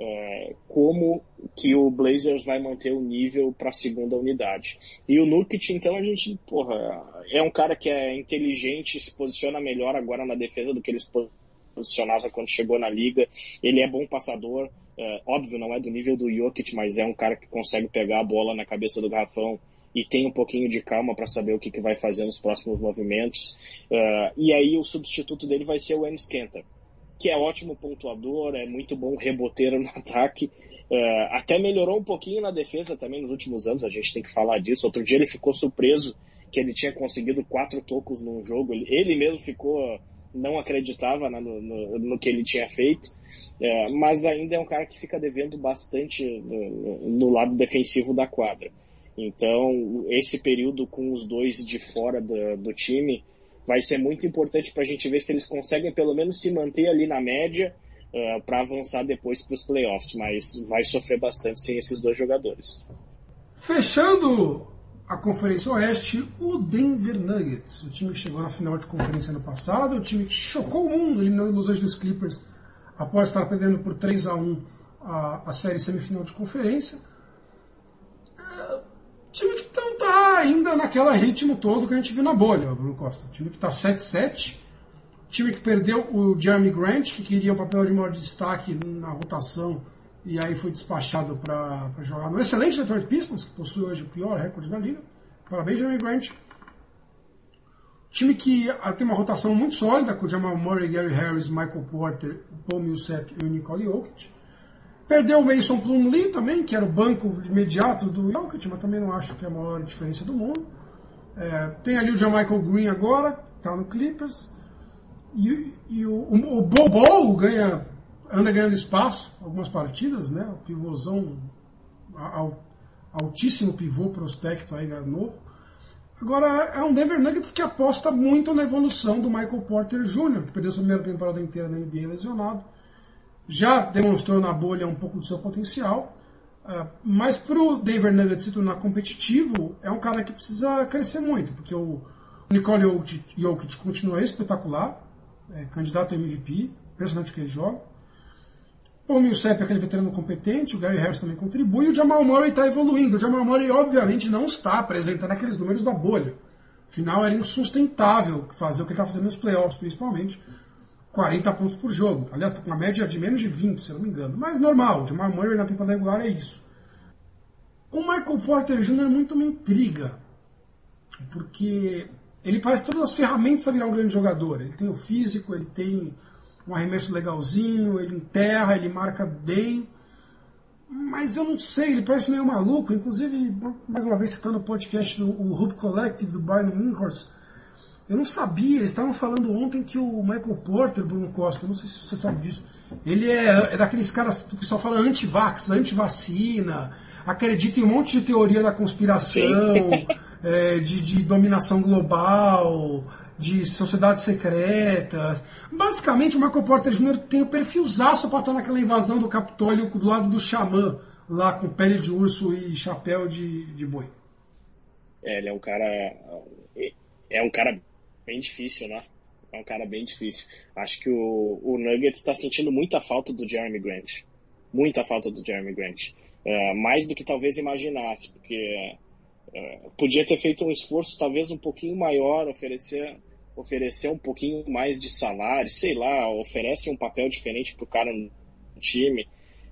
é, como que o Blazers vai manter o nível para a segunda unidade. E o Nurkic, então, a gente, porra, é um cara que é inteligente, se posiciona melhor agora na defesa do que ele se posicionava quando chegou na liga. Ele é bom passador, é, óbvio, não é do nível do Jokic, mas é um cara que consegue pegar a bola na cabeça do garrafão e tem um pouquinho de calma para saber o que, que vai fazer nos próximos movimentos. Uh, e aí o substituto dele vai ser o Enes Kanter, que é ótimo pontuador, é muito bom reboteiro no <laughs> ataque. Uh, até melhorou um pouquinho na defesa também nos últimos anos, a gente tem que falar disso. Outro dia ele ficou surpreso que ele tinha conseguido quatro tocos num jogo. Ele, ele mesmo ficou, não acreditava né, no, no, no, que ele tinha feito. É, mas ainda é um cara que fica devendo bastante no, no, lado defensivo da quadra. Então, esse período com os dois de fora do, do time vai ser muito importante para a gente ver se eles conseguem pelo menos se manter ali na média uh, é, para avançar depois para os playoffs. Mas vai sofrer bastante sem esses dois jogadores. Fechando a Conferência Oeste, o Denver Nuggets, o time que chegou na final de conferência ano passado, o time que chocou o mundo, eliminou os Angeles Clippers após estar perdendo por 3 a 1 a, a série semifinal de conferência. É, time que não está ainda naquele ritmo todo que a gente viu na bolha, Bruno Costa. time que está 7-7, time que perdeu o Jeremy Grant, que queria o papel de maior destaque na rotação e aí foi despachado para jogar no excelente Detroit Pistons, que possui hoje o pior recorde da liga. Parabéns, Jeremy Grant. Time que ah, tem uma rotação muito sólida, com o Jamal Murray, Gary Harris, Michael Porter, Paul Millsap e o Nicole Jokic. Perdeu o Mason Plumlee também, que era o banco imediato do Jokic, mas também não acho que é a maior diferença do mundo. É, tem ali o Michael Green agora, está no Clippers. E, e o, o, o Bobo ganha, anda ganhando espaço, algumas partidas, né? O pivôzão, altíssimo pivô prospecto aí novo. Agora, é um Denver Nuggets que aposta muito na evolução do Michael Porter Jr., que perdeu sua primeira temporada inteira na NBA lesionado. Já demonstrou na bolha um pouco do seu potencial. Uh, mas para o Denver Nuggets se tornar competitivo, é um cara que precisa crescer muito, porque o Nicole Jokic continua espetacular, é candidato a MVP, impressionante que ele joga. O Millsap é aquele veterano competente, o Gary Harris também contribui, e o Jamal Murray está evoluindo. O Jamal Murray, obviamente, não está apresentando aqueles números da bolha. Afinal, era insustentável fazer o que ele está fazendo nos playoffs, principalmente. 40 pontos por jogo. Aliás, está com uma média de menos de 20, se eu não me engano. Mas normal, o Jamal Murray na temporada regular é isso. O Michael Porter Jr. muito me intriga. Porque ele parece todas as ferramentas a virar um grande jogador. Ele tem o físico, ele tem um arremesso legalzinho, ele enterra, ele marca bem. Mas eu não sei, ele parece meio maluco. Inclusive, mais uma vez citando o podcast do Hoop Collective do Brian Minhorst, eu não sabia, eles estavam falando ontem que o Michael Porter, Bruno Costa, não sei se você sabe disso, ele é, é daqueles caras que o pessoal fala anti-vax, anti-vacina, acredita em um monte de teoria da conspiração, <laughs> é, de, de dominação global, de sociedades secretas. Basicamente, o Michael Porter Jr. tem o perfilzaço para estar naquela invasão do Capitólio do lado do Xamã, lá com pele de urso e chapéu de, de boi. É, ele é um cara. É um cara bem difícil, né? É um cara bem difícil. Acho que o, o Nuggets está sentindo muita falta do Jeremy Grant. Muita falta do Jeremy Grant. É, mais do que talvez imaginasse, porque é, podia ter feito um esforço talvez um pouquinho maior, oferecer, oferecer um pouquinho mais de salário, sei lá, oferece um papel diferente para o cara no time,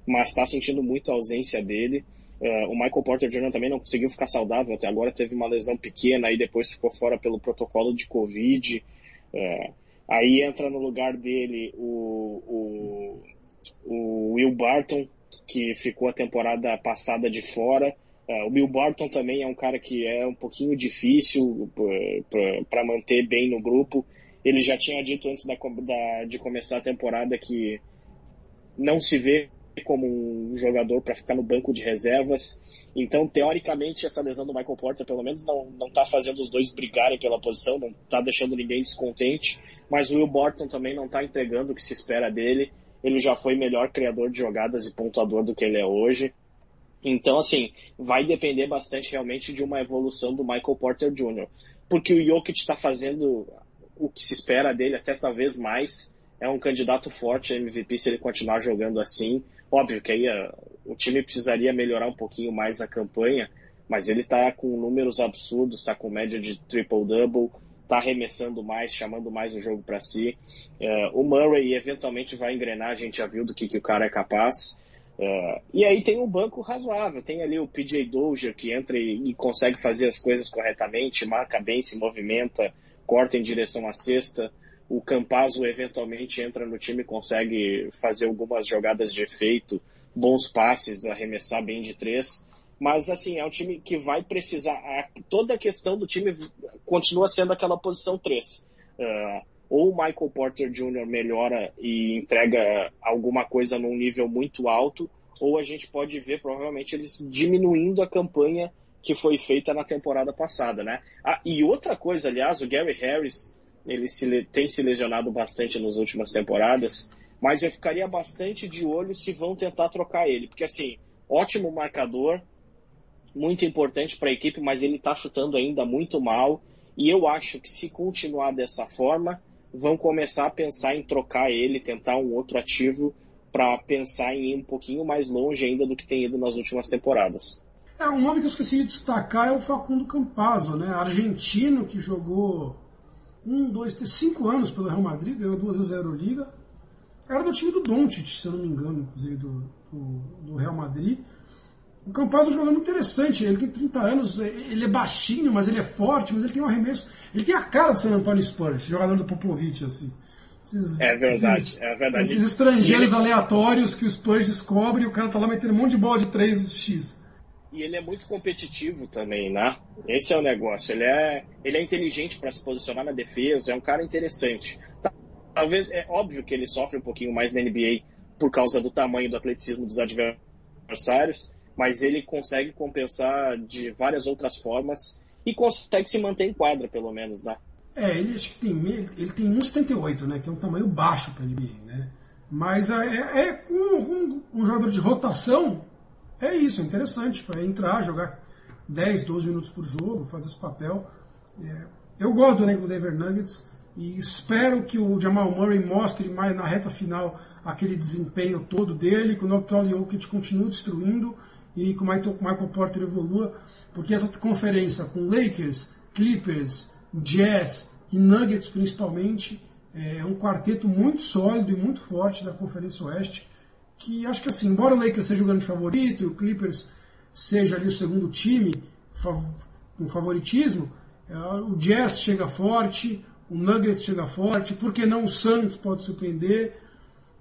mas está sentindo muito a ausência dele. É, o Michael Porter Jr. também não conseguiu ficar saudável até agora, teve uma lesão pequena e depois ficou fora pelo protocolo de Covid. É, aí entra no lugar dele o, o, o Will Barton, que ficou a temporada passada de fora. Uh, o Bill Barton também é um cara que é um pouquinho difícil para manter bem no grupo. Ele já tinha dito antes da, da, de começar a temporada que não se vê como um jogador para ficar no banco de reservas. Então, teoricamente, essa lesão do Michael Porter, pelo menos, não está fazendo os dois brigarem pela posição, não está deixando ninguém descontente. Mas o Will Barton também não está entregando o que se espera dele. Ele já foi melhor criador de jogadas e pontuador do que ele é hoje. Então, assim, vai depender bastante realmente de uma evolução do Michael Porter Jr. Porque o Jokic está fazendo o que se espera dele, até talvez mais. É um candidato forte a MVP se ele continuar jogando assim. Óbvio que aí a, eh, o time precisaria melhorar um pouquinho mais a campanha, mas ele está com números absurdos, está com média de triple-double, está arremessando mais, chamando mais o jogo para si. Uh, o Murray eventualmente vai engrenar, a gente já viu do que, que o cara é capaz. Uh, e aí tem um banco razoável, tem ali o PJ Dozier que entra e, e, consegue fazer as coisas corretamente, marca bem, se movimenta, corta em direção à cesta o Campazzo eventualmente entra no time e consegue fazer algumas jogadas de efeito, bons passes, arremessar bem de três. Mas, assim, é um time que vai precisar. A, toda a questão do time continua sendo aquela posição 3. Uh, ah, ou o Michael Porter Jr. melhora e entrega alguma coisa num nível muito alto, ou a gente pode ver provavelmente eles diminuindo a campanha que foi feita na temporada passada, né? Ah, e outra coisa, aliás, o Gary Harris ele se, tem se lesionado bastante nas últimas temporadas, mas eu ficaria bastante de olho se vão tentar trocar ele, porque assim, ótimo marcador, muito importante para a equipe, mas ele está chutando ainda muito mal, e eu acho que se continuar dessa forma, vão começar a pensar em trocar ele, tentar um outro ativo para pensar em ir um pouquinho mais longe ainda do que tem ido nas últimas temporadas. É, um nome que eu esqueci de destacar é o Facundo Campazzo, né? Argentino que jogou um, dois, três, cinco anos pelo Real Madrid, ganhou duas vezes a Euroliga. Era do time do Doncic, se eu não me engano, inclusive, do, do, do Real Madrid. O Campaz é um jogador muito interessante, ele tem 30 anos, ele é baixinho, mas ele é forte, mas ele tem um arremesso. Ele tem a cara do San Antonio Spurs, jogador do Popovich, assim. Esses, é verdade, esses, é verdade. Esses estrangeiros ele... aleatórios que o Spurs descobre e o cara tá lá metendo um monte de bola de 3x. E ele é muito competitivo também, né? Esse é o negócio. Ele é, ele é inteligente para se posicionar na defesa, é um cara interessante. Talvez, é óbvio que ele sofre um pouquinho mais na NBA por causa do tamanho do atleticismo dos adversários, mas ele consegue compensar de várias outras formas e consegue se manter em quadra, pelo menos, né? É, ele acho que tem, ele tem 1,78, né? Que é um tamanho baixo para NBA, né? Mas é, é, com um, um, jogador de rotação, é isso, é interessante para entrar, jogar 10, 12 minutos por jogo, fazer esse papel. É, eu gosto do elenco do Denver Nuggets e espero que o Jamal Murray mostre mais na reta final aquele desempenho todo dele, que o Nikola Jokic continue destruindo e que o Michael Porter evolua, porque essa conferência com Lakers, Clippers, Jazz e Nuggets principalmente é um quarteto muito sólido e muito forte da Conferência Oeste que acho que assim, embora o Lakers seja o grande favorito e o Clippers seja ali o segundo time com favoritismo, é, o Jazz chega forte, o Nuggets chega forte, por que não o Suns pode surpreender?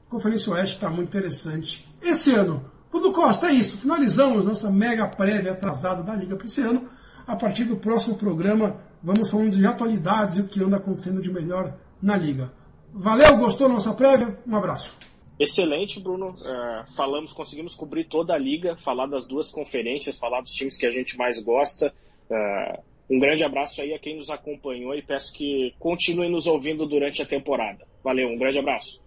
A Conferência Oeste está muito interessante. Esse ano, Pudo Costa, é isso. Finalizamos nossa mega prévia atrasada da Liga para esse ano. A partir do próximo programa, vamos falando de atualidades e o que anda acontecendo de melhor na Liga. Valeu, gostou da nossa prévia? Um abraço. Excelente, Bruno. Uh, falamos, conseguimos cobrir toda a liga, falar das duas conferências, falar dos times que a gente mais gosta. Uh, um grande abraço aí a quem nos acompanhou e peço que continuem nos ouvindo durante a temporada. Valeu, um grande abraço.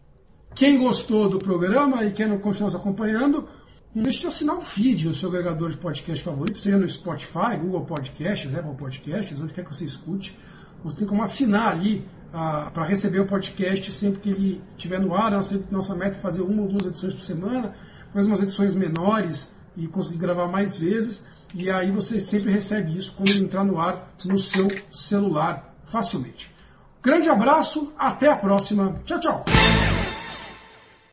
Quem gostou do programa e quer continuar nos acompanhando, não deixe de assinar o feed no seu agregador de podcast favorito, seja no Spotify, Google Podcasts, Apple Podcasts, onde quer que você escute. Você tem como assinar ali para receber o podcast sempre que ele estiver no ar. Nossa, nossa meta é fazer uma ou duas edições por semana, mais umas edições menores e conseguir gravar mais vezes. E aí você sempre recebe isso quando entrar no ar no seu celular facilmente. Grande abraço, até a próxima. Tchau, tchau.